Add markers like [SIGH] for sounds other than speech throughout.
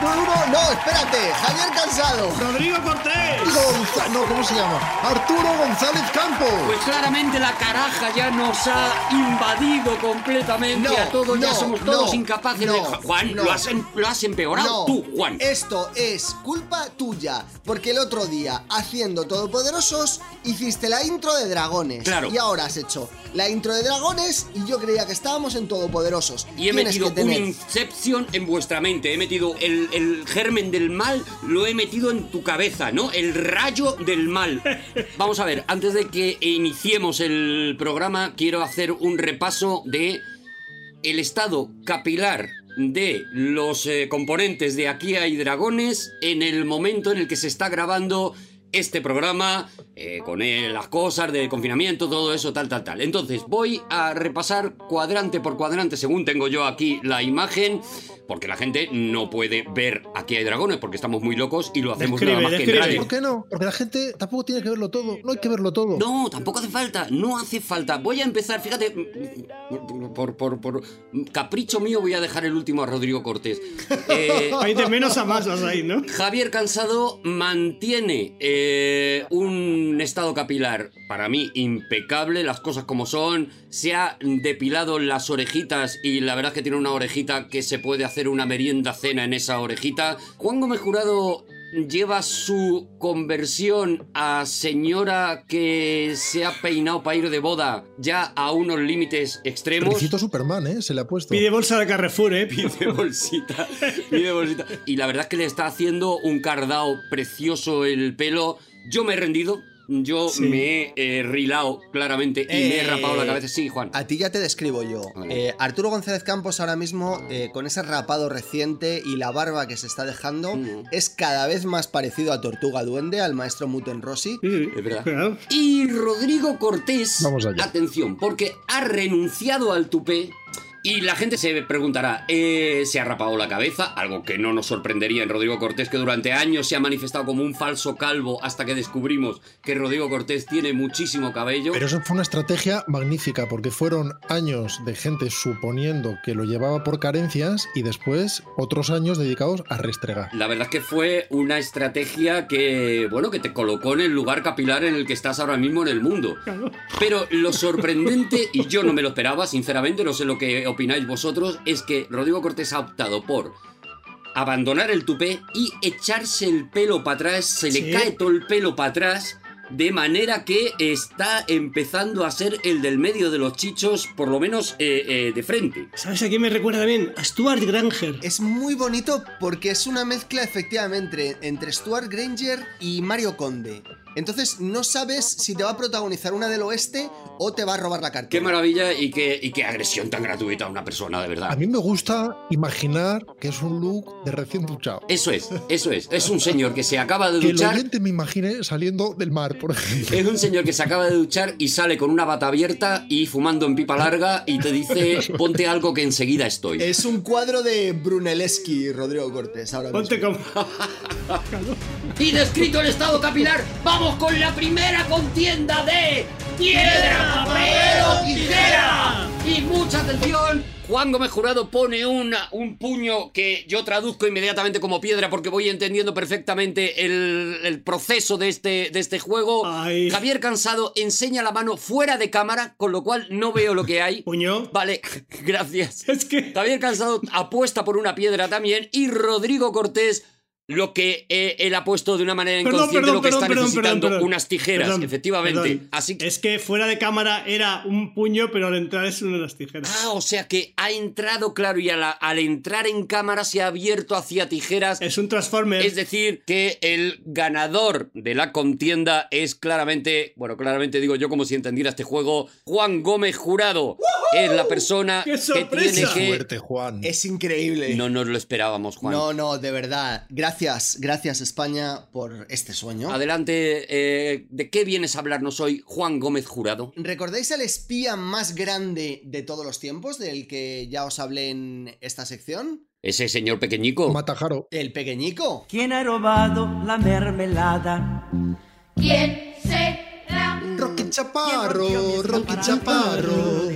Arturo, no, espérate, Javier Cansado. Rodrigo Cortés. Gonza- no, ¿cómo se llama? Arturo González Campos. Pues claramente la caraja ya nos ha invadido completamente No, a todos, ya somos todos no, incapaces no, de... Juan, no. lo, has, em- lo has empeorado No, tú, Juan. Esto es culpa tuya, porque el otro día, haciendo Todopoderosos, hiciste la intro de Dragones. Claro. Y ahora has hecho la intro de Dragones y yo creía que estábamos en Todopoderosos. Y he Tienes metido que un Inception en vuestra mente. He metido el, el germen del mal, lo he metido en tu cabeza, ¿no? El rayo del mal. [LAUGHS] Vamos a ver, antes de que iniciemos el programa, quiero hacer un repaso de el estado capilar de los eh, componentes de Aquí hay dragones en el momento en el que se está grabando este programa, eh, con eh, las cosas de confinamiento, todo eso, tal, tal, tal. Entonces voy a repasar cuadrante por cuadrante según tengo yo aquí la imagen, porque la gente no puede ver Aquí hay dragones, porque estamos muy locos y lo hacemos Describe, nada más que en describe. radio. ¿Por qué no? Porque la gente tampoco tiene que verlo todo. No hay que verlo todo. No, tampoco hace falta, no hace falta. Voy a empezar, fíjate, por, por, por capricho mío voy a dejar el último a Rodrigo Cortés. [LAUGHS] Eh, Hay de menos a más ahí, ¿no? Javier Cansado mantiene eh, un estado capilar para mí impecable, las cosas como son, se ha depilado las orejitas y la verdad es que tiene una orejita que se puede hacer una merienda cena en esa orejita. Juan Gómez Jurado lleva su conversión a señora que se ha peinado para ir de boda ya a unos límites extremos. Superman, ¿eh? Se le ha puesto. Pide bolsa de Carrefour, ¿eh? [LAUGHS] Pide bolsita, pide bolsita. Y la verdad es que le está haciendo un cardao precioso el pelo. Yo me he rendido. Yo Sí. me he eh, rilado claramente y me he Eh, rapado la cabeza. Sí, Juan. A ti ya te describo yo. Vale. Eh, Arturo González Campos ahora mismo, eh, con ese rapado reciente y la barba que se está dejando, Mm. es cada vez más parecido a Tortuga Duende, al maestro Muten Rossi. Sí, Es verdad. Y Rodrigo Cortés, Vamos allá. atención, porque ha renunciado al tupé. Y la gente se preguntará, eh, ¿se ha rapado la cabeza? Algo que no nos sorprendería en Rodrigo Cortés, que durante años se ha manifestado como un falso calvo hasta que descubrimos que Rodrigo Cortés tiene muchísimo cabello. Pero eso fue una estrategia magnífica porque fueron años de gente suponiendo que lo llevaba por carencias y después otros años dedicados a restregar. La verdad es que fue una estrategia que, bueno, que te colocó en el lugar capilar en el que estás ahora mismo en el mundo. Pero lo sorprendente, y yo no me lo esperaba, sinceramente, no sé lo que opináis vosotros, es que Rodrigo Cortés ha optado por abandonar el tupé y echarse el pelo para atrás, se le Sí. cae todo el pelo para atrás. De manera que está empezando a ser el del medio de los chichos, por lo menos eh, eh, de frente. ¿Sabes a quién me recuerda bien? A Stuart Granger. Es muy bonito porque es una mezcla efectivamente entre Stuart Granger y Mario Conde. Entonces no sabes si te va a protagonizar una del oeste o te va a robar la cartera. Qué maravilla y qué, y qué agresión tan gratuita a una persona, de verdad. A mí me gusta imaginar que es un look de recién duchado. Eso es, eso es. Es un señor que se acaba de Que el duchar. oyente me imagine saliendo del mar, por ejemplo. Es un señor que se acaba de duchar y sale con una bata abierta y fumando en pipa larga y te dice, ponte algo que enseguida estoy. Es un cuadro de Brunelleschi, Rodrigo Cortés, ahora Ponte mismo. como. [LAUGHS] Y descrito el estado capilar, vamos con la primera contienda de piedra, papel o tijera. Y mucha atención. Juan Gómez Jurado pone una, un puño que yo traduzco inmediatamente como piedra porque voy entendiendo perfectamente el, el proceso de este, de este juego. Ay. Javier Cansado enseña la mano fuera de cámara, con lo cual no veo lo que hay. [LAUGHS] Puño. Vale, [LAUGHS] gracias. Es que. Javier Cansado apuesta por una piedra también y Rodrigo Cortés lo que eh, él ha puesto de una manera Perdón, inconsciente perdón, lo que perdón, está perdón, necesitando unas tijeras, Perdón, efectivamente. perdón. Así que Es que fuera de cámara era un puño, pero al entrar es una de las tijeras. Ah, o sea que ha entrado, claro, y la- al entrar en cámara se ha abierto hacia tijeras. Es un Transformer. Es decir, que el ganador de la contienda es claramente, bueno, claramente digo yo como si entendiera este juego, Juan Gómez Jurado. Es la persona ¡Qué que tiene que... Fuerte, Juan. Es increíble. No nos lo esperábamos, Juan. No, no, de verdad. Gracias Gracias, gracias España por este sueño. Adelante, eh, ¿de qué vienes a hablarnos hoy, Juan Gómez Jurado? ¿Recordáis al espía más grande de todos los tiempos, del que ya os hablé en esta sección? Ese señor pequeñico. Matajaro. El pequeñico. ¿Quién ha robado la mermelada? ¿Quién? Rocky Chaparro, Rocky Chaparro.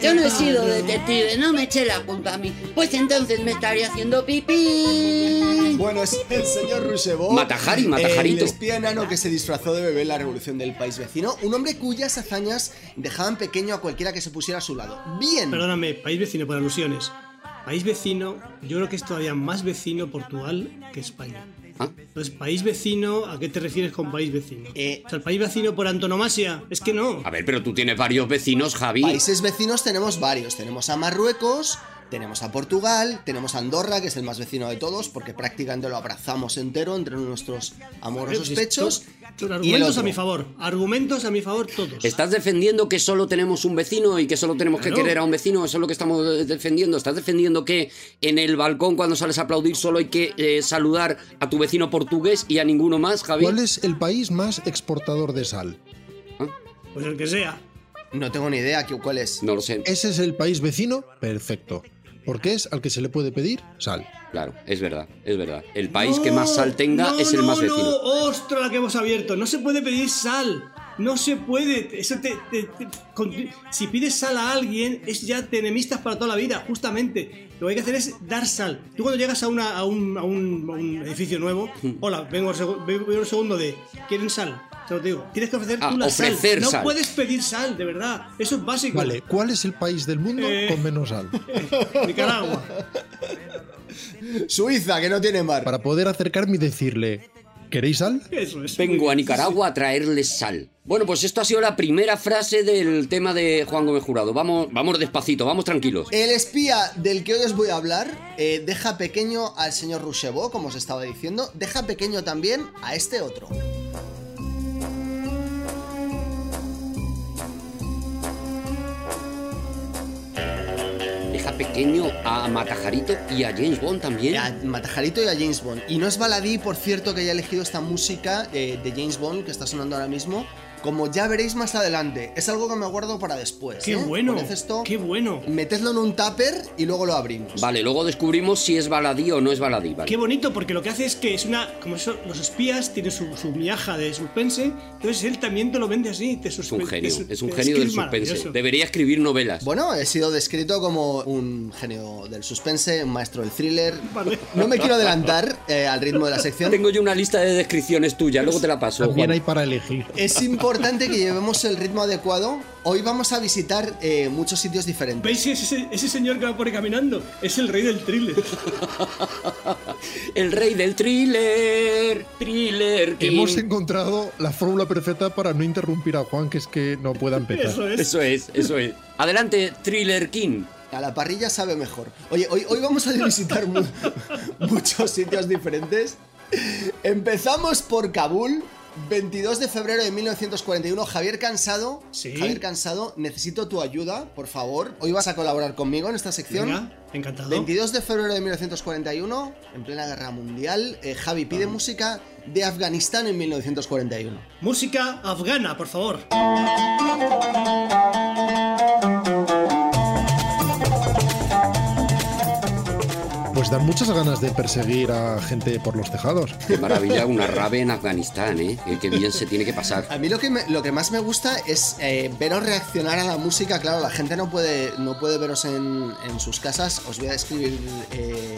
Yo no he sido detective, no me eché la culpa a mí. Pues entonces me estaría haciendo pipí. Bueno, es el señor Rousseau. Matajari, Matajarito. El espía enano que se disfrazó de bebé en la revolución del país vecino. Un hombre cuyas hazañas dejaban pequeño a cualquiera que se pusiera a su lado. Bien. Perdóname, país vecino por alusiones. País vecino, yo creo que es todavía más vecino Portugal que España. ¿Ah? Entonces, país vecino, ¿a qué te refieres con país vecino? Eh, o sea, el país vecino por antonomasia, es que no. A ver, pero tú tienes varios vecinos, Javi. Países vecinos tenemos varios. Tenemos a Marruecos, tenemos a Portugal, tenemos a Andorra, que es el más vecino de todos, porque prácticamente lo abrazamos entero entre nuestros amorosos Pues pechos. Argumentos a mi favor, argumentos a mi favor todos. ¿Estás defendiendo que solo tenemos un vecino y que solo tenemos que querer a un vecino? Eso es lo que estamos defendiendo. ¿Estás defendiendo que en el balcón cuando sales a aplaudir solo hay que eh, saludar a tu vecino portugués y a ninguno más, Javi? ¿Cuál es el país más exportador de sal? Pues el que sea. No tengo ni idea cuál es. No lo sé. ¿Ese es el país vecino? Perfecto. Porque es al que se le puede pedir sal. Claro, es verdad, es verdad. El país que más sal tenga No, es el no, más no, vecino. ¡Ostras, la que hemos abierto! No se puede pedir sal. No se puede. Eso te, te- te- con- si pides sal a alguien, es ya te enemistas para toda la vida, justamente. Lo que hay que hacer es dar sal. Tú cuando llegas a, una, a, un, a un- a un edificio nuevo, Hmm. hola, vengo vengo al segundo de, ¿quieren sal? Te lo digo. Tienes que ofrecer Ah, tú la sal. No sal. puedes pedir sal, de verdad. Eso es básico. Vale, ¿cuál es el país del mundo Eh. con menos sal? [LAUGHS] Nicaragua. Suiza, que no tiene mar. Para poder acercarme y decirle, ¿queréis sal? Eso es. Vengo a Nicaragua a traerles sal. Bueno, pues esto ha sido la primera frase del tema de Juan Gómez Jurado. Vamos, vamos despacito, vamos tranquilos. El espía del que hoy os voy a hablar eh, deja pequeño al señor Rousseau, como os estaba diciendo. Deja pequeño también a este otro. Pequeño a Matajarito y a James Bond también. A Matajarito y a James Bond. Y no es baladí, por cierto, que haya elegido esta música eh, de James Bond que está sonando ahora mismo. Como ya veréis más adelante. Es algo que me guardo para después. ¡Qué ¿eh? bueno! Esto, ¡Qué bueno! metedlo en un tupper y luego lo abrimos. Vale, luego descubrimos si es baladí o no es baladí. Vale. Qué bonito, porque lo que hace es que es una. Como eso, los espías tienen su, su miaja de suspense, entonces él también te lo vende así. Te Es un genio, es un genio del suspense. Debería escribir novelas. Bueno, he sido descrito como un genio del suspense, un maestro del thriller. Vale. No me quiero adelantar eh, al ritmo de la sección. Tengo yo una lista de descripciones tuyas, luego te la paso. También Juan. hay para elegir. Es importante [LAUGHS] que llevemos el ritmo adecuado. Hoy vamos a visitar eh, muchos sitios diferentes. ¿Veis ese, ese señor que va por ahí caminando? Es el rey del thriller. El rey del thriller, thriller. king. Hemos encontrado la fórmula perfecta para no interrumpir a Juan, que es que no pueda empezar. Eso es. Eso es, eso es. Adelante, Thriller King. A la parrilla sabe mejor. Oye, hoy, hoy vamos a visitar mu- [LAUGHS] muchos sitios diferentes. Empezamos por Kabul. 22 de febrero de 1941, Javier Cansado. Sí. Javier Cansado, necesito tu ayuda, por favor. Hoy vas a colaborar conmigo en esta sección. Venga, encantado. 22 de febrero de 1941, en plena guerra mundial, eh, Javi pide música de Afganistán en 1941. Música afgana, por favor. Pues dan muchas ganas de perseguir a gente por los tejados. Qué maravilla, una rave en Afganistán, ¿eh? Qué, bien se tiene que pasar. A mí lo que, me- lo que más me gusta es eh, veros reaccionar a la música. Claro, la gente no puede, no puede veros en, en sus casas. Os voy a describir eh,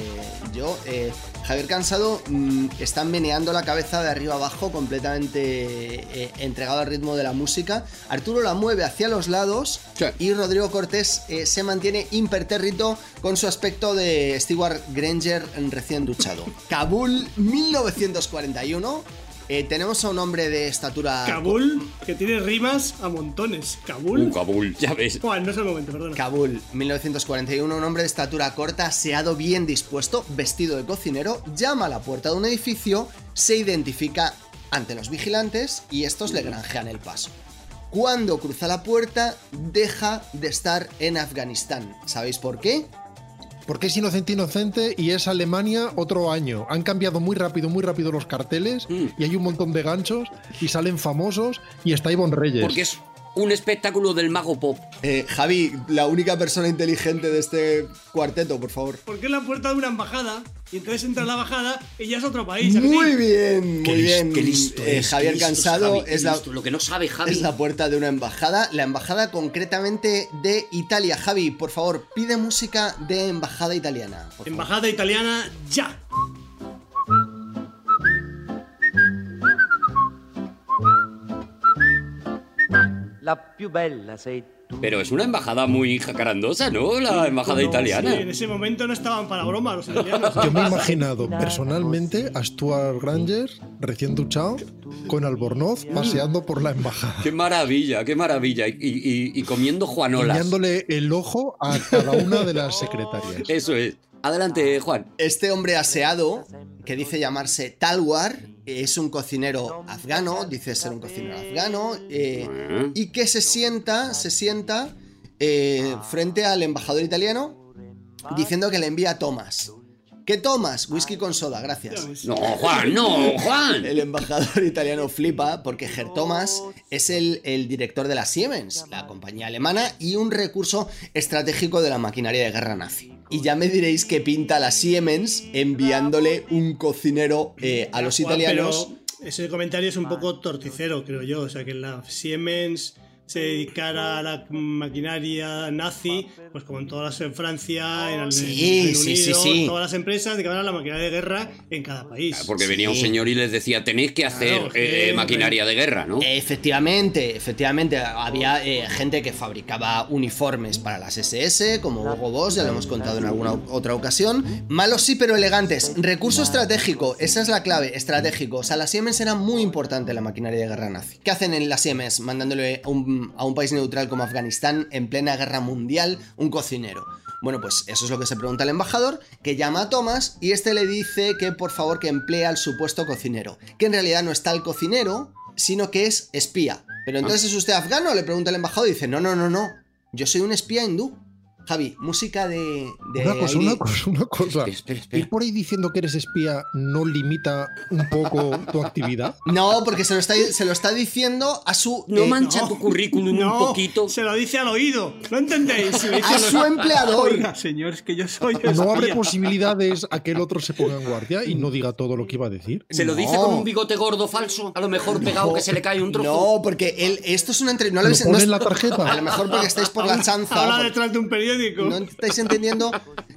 yo. Eh, Javier Cansado mm, está meneando la cabeza de arriba abajo, completamente eh, entregado al ritmo de la música. Arturo la mueve hacia los lados Sí. y Rodrigo Cortés eh, se mantiene impertérrito con su aspecto de Stewart Granger recién duchado. Kabul 1941. Eh, tenemos a un hombre de estatura. Kabul, que tiene rimas a montones. Kabul. Un Kabul, ya ves. Juan, no es el momento, perdona. Kabul 1941, un hombre de estatura corta, aseado, bien dispuesto, vestido de cocinero, llama a la puerta de un edificio, se identifica ante los vigilantes y estos le granjean el paso. Cuando cruza la puerta, deja de estar en Afganistán. ¿Sabéis por qué? Porque es inocente, inocente y es Alemania otro año. Han cambiado muy rápido, muy rápido los carteles Mm. y hay un montón de ganchos y salen famosos y está Ivonne Reyes. Porque es un espectáculo del mago pop. Eh, Javi, la única persona inteligente de este cuarteto, por favor. Porque es la puerta de una embajada y entonces entra en la embajada y ya es otro país. Muy bien, Qué muy bien. qué listo Eh, es, Javier qué listo Cansado Javi, es la, listo. Lo que no sabe Javi. es la puerta de una embajada, la embajada concretamente de Italia. Javi, por favor, pide música de embajada italiana. Embajada italiana, ya. La più bella sei tu. Pero es una embajada muy jacarandosa, ¿no? La embajada Sí, italiana. en ese momento no estaban para broma los italianos. Yo me he imaginado personalmente a Stuart Granger, recién duchado, con Albornoz, paseando por la embajada. Qué maravilla, qué maravilla. Y, y- y comiendo juanolas. Guiñándole el ojo a cada una de las secretarias. Eso es. Adelante, Juan. Este hombre aseado, que dice llamarse Talwar, es un cocinero afgano, dice ser un cocinero afgano, eh, y que se sienta, se sienta eh, frente al embajador italiano diciendo que le envía a Thomas. ¿Qué Thomas? Whisky con soda, gracias. No, Juan, no, Juan. [LAUGHS] El embajador italiano flipa porque Ger Thomas es el, el director de la Siemens, la compañía alemana, y un recurso estratégico de la maquinaria de guerra nazi. Y ya me diréis que pinta la Siemens enviándole un cocinero eh, a los Juan, italianos. Pero ese comentario es un poco torticero, creo yo. O sea, que la Siemens se dedicara a la maquinaria nazi, pues como en todas en Francia, en el Sí, Reino sí, Unido, sí, sí. todas las empresas dedicaban a la maquinaria de guerra en cada país. Porque venía un señor y les decía, tenéis que hacer Claro, eh, maquinaria de guerra, ¿no? Efectivamente, efectivamente, había eh, gente que fabricaba uniformes para las SS, como Hugo Boss, ya lo hemos contado en alguna otra ocasión. Malos sí, pero elegantes. Recurso estratégico, esa es la clave, estratégico. O sea, la Siemens era muy importante en la maquinaria de guerra nazi. ¿Qué hacen en la Siemens? Mandándole a un, a un país neutral como Afganistán en plena guerra mundial un cocinero. Bueno, pues eso es lo que se pregunta el embajador, que llama a Thomas y este le dice que por favor que emplea al supuesto cocinero, que en realidad no está el cocinero, sino que es espía. Pero entonces es usted afgano, le pregunta el embajador y dice, no, no, no, no, yo soy un espía hindú. Javi, música de... de Una cosa, una cosa, una cosa. Espera, espera. Ir por ahí diciendo que eres espía no limita un poco tu actividad. [LAUGHS] No, porque se lo está, se lo está diciendo a su... No eh, mancha no. tu currículum no, un poquito. se lo dice al oído. ¿No entendéis? Lo dice a su oído. empleador. Oiga, señor, es que yo soy No abre espía. posibilidades a que el otro se ponga en guardia y no diga todo lo que iba a decir. Se lo dice con un bigote gordo falso, a lo mejor pegado que se le cae un trozo. No, porque él, esto es una entrevista... No ¿Lo habéis- pone no es- en la tarjeta? A lo mejor porque estáis por la chanza. Habla por- detrás de un periódico. No estáis entendiendo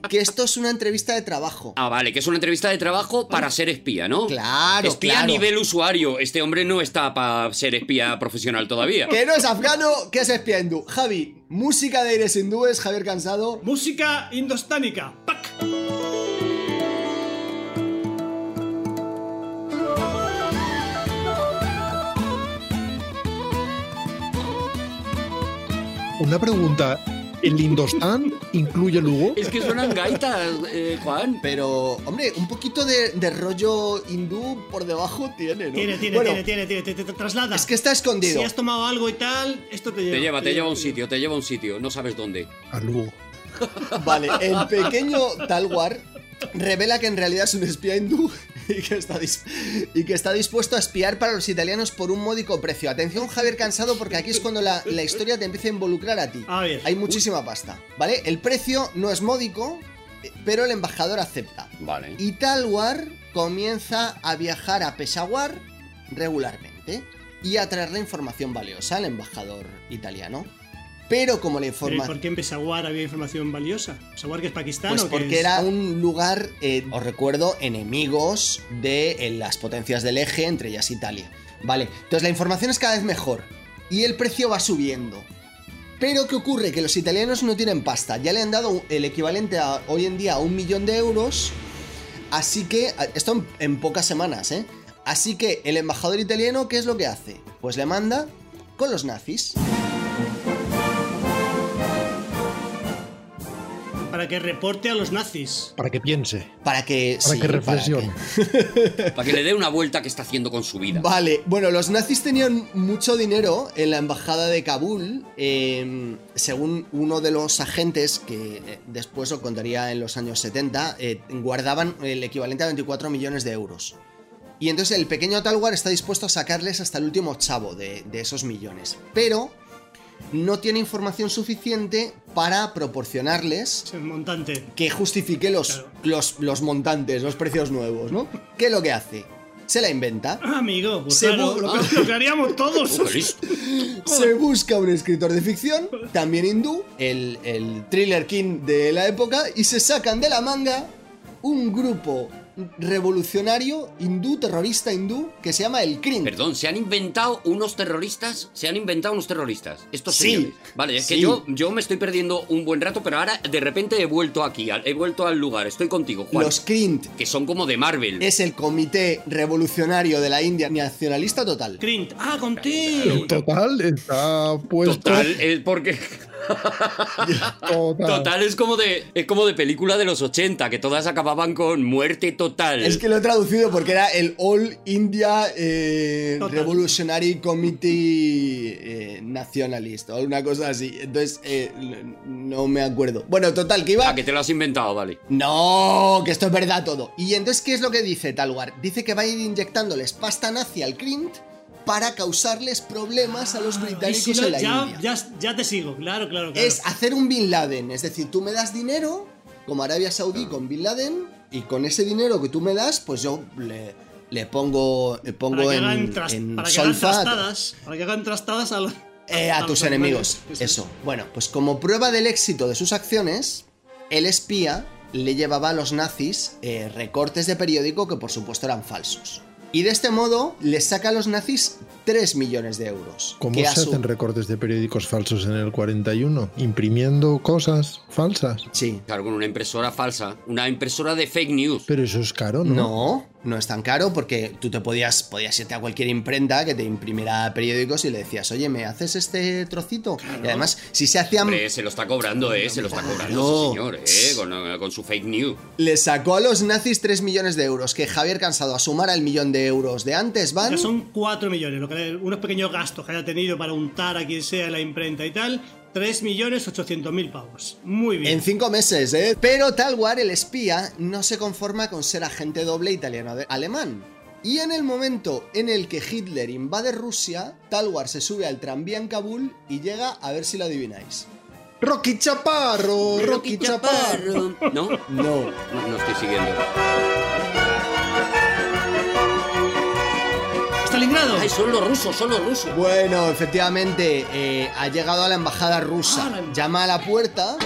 que esto es una entrevista de trabajo. Ah, vale, que es una entrevista de trabajo para ser espía, ¿no? Claro, Espía claro. a nivel usuario. Este hombre no está para ser espía profesional todavía. Que no es afgano, que es espía hindú. Javi, música de aires hindúes, Javier Cansado. Música indostánica. ¡Pac! Una pregunta. ¿El Indostán incluye Lugo? Es que suenan gaitas, eh, Juan. Pero, hombre, un poquito de, de rollo hindú por debajo tiene, ¿no? Tiene, tiene, Bueno, tiene, tiene, tiene, te, te- te traslada. Es que está escondido. Si has tomado algo y tal, esto te lleva. Te lleva, te lleva a un sitio, te lleva a un sitio. No sabes dónde. A Lugo. Vale, el pequeño Talwar revela que en realidad es un espía hindú y que, está dis- y que está dispuesto a espiar para los italianos por un módico precio. Atención, Javier Cansado, porque aquí es cuando la, la historia te empieza a involucrar a ti. A ver. Hay muchísima pasta, ¿vale? El precio no es módico, pero el embajador acepta. Vale. Y Talwar comienza a viajar a Peshawar regularmente y a traerle información valiosa al embajador italiano. Pero como la Eh, información... ¿Por qué en Peshawar había información valiosa? ¿Peshawar que es Pakistán Pues o porque es? era un lugar, eh, os recuerdo, enemigos de eh, las potencias del eje, entre ellas Italia. Vale, entonces la información es cada vez mejor y el precio va subiendo. Pero ¿qué ocurre? Que los italianos no tienen pasta, ya le han dado el equivalente a, hoy en día a un millón de euros, así que, esto en, en pocas semanas, ¿eh? Así que el embajador italiano, ¿qué es lo que hace? Pues le manda con los nazis. Para que reporte a los nazis. Para que piense, Para que. para sí, que para reflexione. Para que le dé una vuelta que está haciendo con su vida. Vale, bueno, los nazis tenían mucho dinero en la embajada de Kabul, eh, según uno de los agentes, que eh, después lo contaría en los años 70, eh, guardaban el equivalente a 24 millones de euros. Y entonces el pequeño Talwar está dispuesto a sacarles hasta el último chavo de, de esos millones. Pero no tiene información suficiente para proporcionarles Es el montante. que justifique los, Claro. los, los montantes, los precios nuevos, ¿no? ¿Qué es lo que hace? Se la inventa. Ah, amigo, pues Se claro, lo, que, [LAUGHS] lo que haríamos todos. Oh. [LAUGHS] Se busca un escritor de ficción, también hindú, el, el thriller king de la época, y se sacan de la manga un grupo revolucionario hindú, terrorista hindú, que se llama el Kryn. Perdón, ¿se han inventado unos terroristas? ¿Se han inventado unos terroristas? Estos Sí. señores. Vale, es que yo, yo me estoy perdiendo un buen rato, pero ahora de repente he vuelto aquí, he vuelto al lugar. Estoy contigo, Juan. Los Kryn Que son como de Marvel. es el comité revolucionario de la India nacionalista total. Crint. Ah, conté. Total, está puesto. Total, es porque. [LAUGHS] total. Total es como de. Es como de película de los 80, que todas acababan con muerte total. Es que lo he traducido porque era el All India eh. Revolutionary Committee eh, Nacionalist o una cosa así. Entonces, eh, no me acuerdo. Bueno, total, que iba... Ah, que te lo has inventado, vale. No, que esto es verdad todo. Y entonces, ¿qué es lo que dice Talwar? Dice que va a ir inyectándoles pasta nazi al Krint para causarles problemas a los Y británicos si no, en la ya, India. ya, ya te sigo, claro, claro, claro. Es hacer un Bin Laden, es decir, tú me das dinero, como Arabia Saudí con Bin Laden, y con ese dinero que tú me das, pues yo le, le pongo, le pongo para en, tras- en para que trastadas, para que hagan trastadas a, los, eh, a tus enemigos. Eso. Eso. Bueno, pues como prueba del éxito de sus acciones, el espía le llevaba a los nazis eh, recortes de periódico que por supuesto eran falsos. Y de este modo les saca a los nazis 3 millones de euros. ¿Cómo se hacen recortes de periódicos falsos en el 41? Imprimiendo cosas falsas. Sí. Claro, con una impresora falsa. Una impresora de fake news. Pero eso es caro, ¿no? No, no es tan caro porque tú te podías, podías irte a cualquier imprenta que te imprimiera periódicos y le decías, oye, ¿me haces este trocito? Y además, si se hacían... Hombre, se lo está cobrando, ¿eh? Se lo está cobrando, Claro. sí, señor, ¿eh? Con, con su fake news. Le sacó a los nazis 3 millones de euros, que Javier Cansado a sumar al millón de euros de antes van... Ya son 4 millones, lo que, unos pequeños gastos que haya tenido para untar a quien sea en la imprenta y tal. 3 millones 800 mil pavos. Muy bien. En cinco meses, ¿eh? Pero Talwar, el espía, no se conforma con ser agente doble italiano-alemán. Y en el momento en el que Hitler invade Rusia, Talwar se sube al tranvía en Kabul y llega a ver si lo adivináis. Rocky Chaparro, Rocky Chaparro. ¿No? No. No, no estoy siguiendo. Stalingrado. Ay, son los rusos, son los rusos. Bueno, efectivamente, eh, ha llegado a la embajada rusa. Ah, la- Llama a la puerta,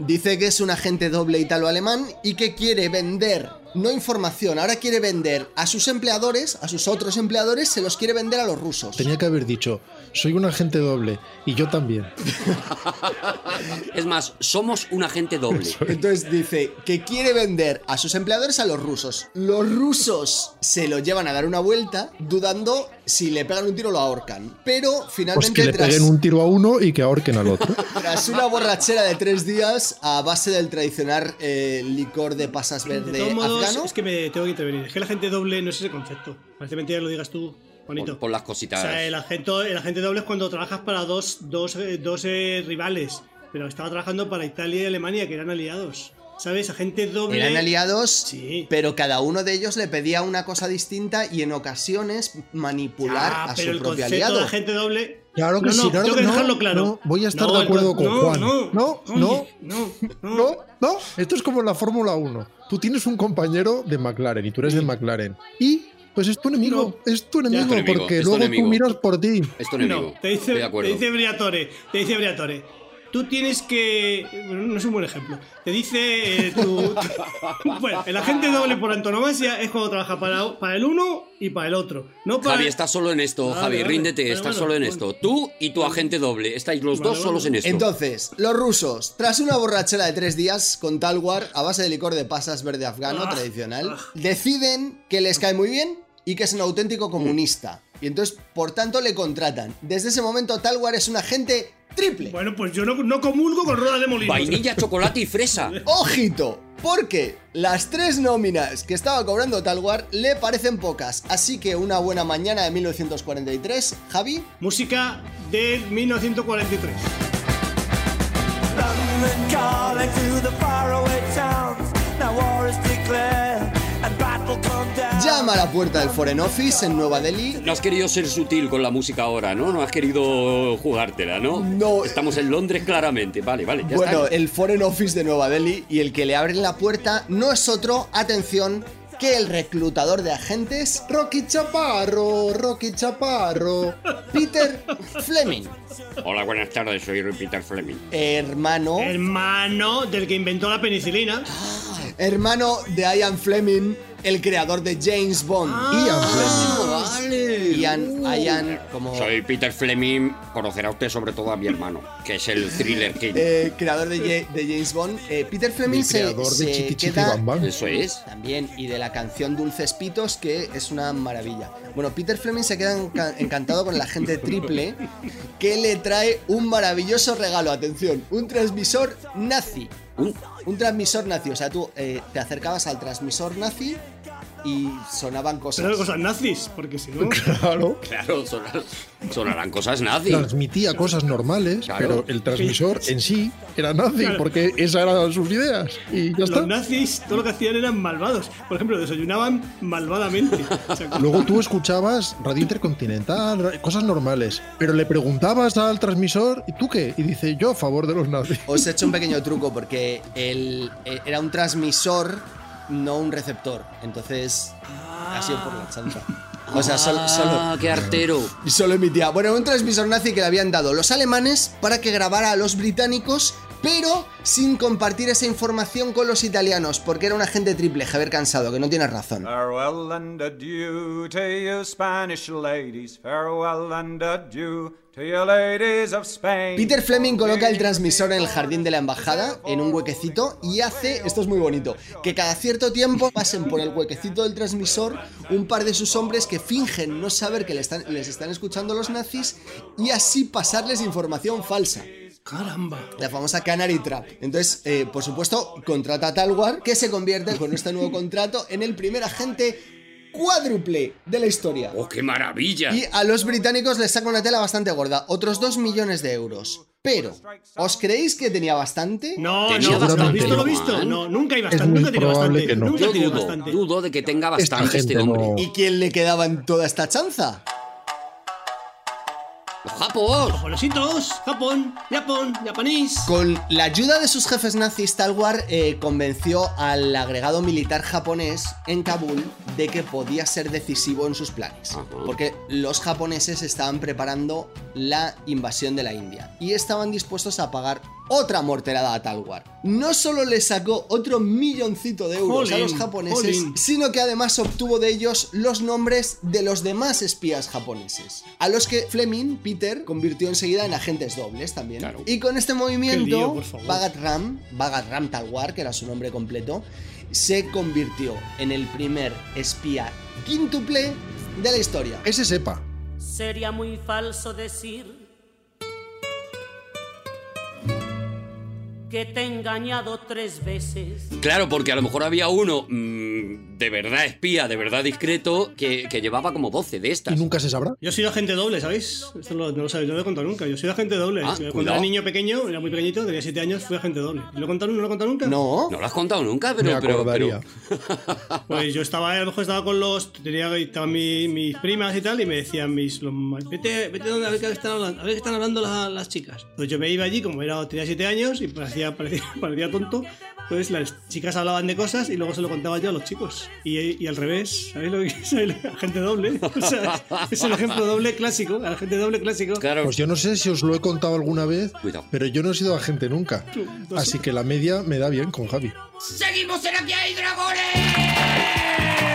dice que es un agente doble italo-alemán y que quiere vender, no información, ahora quiere vender a sus empleadores, a sus otros empleadores, se los quiere vender a los rusos. Tenía que haber dicho, soy un agente doble y yo también. [LAUGHS] Es más, somos un agente doble. Entonces dice que quiere vender a sus empleadores a los rusos. Los rusos se lo llevan a dar una vuelta, dudando si le pegan un tiro o lo ahorcan. Pero Pues finalmente, que le tras, peguen un tiro a uno y que ahorquen al otro. [LAUGHS] tras una borrachera de tres días, a base del tradicional eh, licor de pasas de verde todos modos, afgano, es que me tengo que intervenir. Es que la gente doble no es ese concepto. Parece mentira que lo digas tú, bonito. Por, por las O cositas. sea, el agente, el agente doble es cuando trabajas para dos, dos, eh, dos eh, rivales. Pero estaba trabajando para Italia y Alemania, que eran aliados. ¿Sabes? Agente doble. eran aliados, Sí. pero cada uno de ellos le pedía una cosa distinta y en ocasiones manipular Ah, a pero su el propio concepto aliado. de agente doble. Claro que no, sí, no, claro tengo que no, dejarlo claro. no, voy a estar No, de acuerdo con- no, Juan. No, No, oye, no. no, no. No, no, esto es como en la Fórmula 1. Tú tienes un compañero de McLaren y tú eres de McLaren. Y pues es tu enemigo, es tu enemigo, Es tu enemigo, porque es tu luego enemigo. tú miras por ti. Es tu enemigo. No, te Estoy dice, de acuerdo. te dice Briatore, te dice Briatore. Tú tienes que. Bueno, no es un buen ejemplo. Te dice eh, tu. [LAUGHS] bueno, el agente doble por antonomasia es cuando trabaja para, para el uno y para el otro. No para. Javi, estás solo en esto, Vale, Javi, vale. ríndete, Vale, estás bueno, solo en bueno. esto. Tú y tu agente doble, estáis los Vale, dos vale. solos en esto. Entonces, los rusos, tras una borrachera de tres días con Talwar a base de licor de pasas verde afgano Ah, tradicional, deciden que les cae muy bien y que es un auténtico comunista. Y entonces, por tanto, le contratan. Desde ese momento, Talwar es un agente triple. Bueno, pues yo no, no comulgo con ruedas de molino. Vainilla, chocolate y fresa. [LAUGHS] Ojito, porque las tres nóminas que estaba cobrando Talwar le parecen pocas. Así que una buena mañana de 1943, Javi. Música del 1943. London calling to the faraway towns. Now war is declared Llama a la puerta del Foreign Office en Nueva Delhi. No has querido ser sutil con la música ahora, ¿no? No has querido jugártela, ¿no? No. Estamos en Londres claramente. Vale, vale, ya Bueno, está. el Foreign Office de Nueva Delhi y el que le abre la puerta no es otro, atención, que el reclutador de agentes, Rocky Chaparro, Rocky Chaparro. Peter Fleming, Hola, buenas tardes, soy Peter Fleming. hermano, Hermano del que inventó la penicilina. hermano de Ian Fleming, el creador de James Bond. Ian Fleming. Como Soy Peter Fleming, conocerá usted sobre todo a mi hermano, que es el [LAUGHS] thriller king. eh, creador de, Ja- de James Bond. Eh, Peter Fleming El se, creador de Chiqui Chiqui queda Bam Bam. Eso es. también y de la canción Dulces Pitos que es una maravilla. Bueno, Peter Fleming se queda enca- encantado con el agente triple que le trae un maravilloso regalo, atención, un transmisor nazi. Un- Un transmisor nazi, o sea, tú eh, te acercabas al transmisor nazi y sonaban cosas. Pero cosas nazis, porque si no. [LAUGHS] Claro. Claro, sonar- sonarán cosas nazis. Transmitía cosas normales, Claro. pero el transmisor en sí era nazi, Claro. porque esas eran sus ideas. Y ya está. Los nazis todo lo que hacían eran malvados. Por ejemplo, desayunaban malvadamente. [LAUGHS] Luego tú [LAUGHS] escuchabas Radio Intercontinental, cosas normales, pero le preguntabas al transmisor, ¿y tú qué? Y dice, yo a favor de los nazis. Os he hecho un pequeño truco porque el, eh, era un transmisor, no un receptor. Entonces, ha sido por la chanza. O sea, solo, solo, Ah, qué artero. Y solo emitía. Bueno, un transmisor nazi que le habían dado los alemanes para que grabara a los británicos, pero sin compartir esa información con los italianos, porque era un agente triple, Javier Cansado, que no tiene razón. Farewell and adieu to you Spanish ladies. Farewell and adieu Peter Fleming coloca el transmisor en el jardín de la embajada, en un huequecito, y hace, esto es muy bonito, que cada cierto tiempo pasen por el huequecito del transmisor un par de sus hombres que fingen no saber que están- les están escuchando los nazis y así pasarles información falsa. caramba. La famosa Canary Trap. Entonces, eh, por supuesto, contrata a Talwar, que se convierte con este nuevo contrato en el primer agente cuádruple de la historia. ¡Oh, qué maravilla! Y a los británicos les saca una tela bastante gorda, otros 2 millones de euros. Pero, ¿os creéis que tenía bastante? No, Tenía no, ¿lo bastante, visto lo ¿no, visto? No, nunca hay Es bastante. muy Nunca tiene probable bastante. que no. Nunca Yo tiene dudo, bastante. dudo de que tenga bastante este hombre. no- ¿Y quién le quedaba en toda esta chanza? ¡Japón! Japonesitos, Japón, Japón, japonés. Con la ayuda de sus jefes nazis, Talwar eh, convenció al agregado militar japonés en Kabul de que podía ser decisivo en sus planes. Ajá. Porque los japoneses estaban preparando la invasión de la India y estaban dispuestos a pagar otra morterada a Talwar. No solo le sacó otro milloncito de euros a los japoneses, jolín. sino que además obtuvo de ellos los nombres de los demás espías japoneses, a los que Fleming, Peter, convirtió enseguida en agentes dobles también. Claro. Y con este movimiento. Bhagat Ram, Bhagat Ram Talwar, que era su nombre completo, se convirtió en el primer espía quíntuple de la historia. Ese sepa. Sería muy falso decir que te he engañado tres veces. Claro, porque a lo mejor había uno mm, de verdad espía, de verdad discreto, que, que llevaba como 12 de Y estas. nunca se sabrá. Yo he sido agente doble, ¿sabéis? Esto lo- no lo sabéis, no lo he contado nunca. Yo he sido agente doble. Ah, Cuando cuidado. era niño pequeño, era muy pequeñito, tenía 7 años, fui agente doble. ¿Lo he contado, ¿No lo he contado nunca? No, No lo has contado nunca, pero... Me pero, pero-. [LAUGHS] Pues yo estaba, a lo mejor estaba con los. Tenía, estaban mi- mis primas y tal, y me decían mis. los vete, vete donde, a ver qué están hablando, a ver qué están hablando la- las chicas. Pues yo me iba allí, como era, tenía 7 años, y parecía, parecía, [LAUGHS] parecía tonto. Pues las chicas hablaban de cosas y luego se lo contaba yo a los chicos. Y, y al revés, ¿sabéis lo que [LAUGHS] es? agente doble? [LAUGHS] O sea, es el ejemplo doble clásico, agente doble clásico. Claro, Pues yo no sé si os lo he contado alguna vez, Cuidado. pero yo no he sido agente nunca. Así que la media me da bien con Javi. ¡Seguimos en Aquí hay dragones!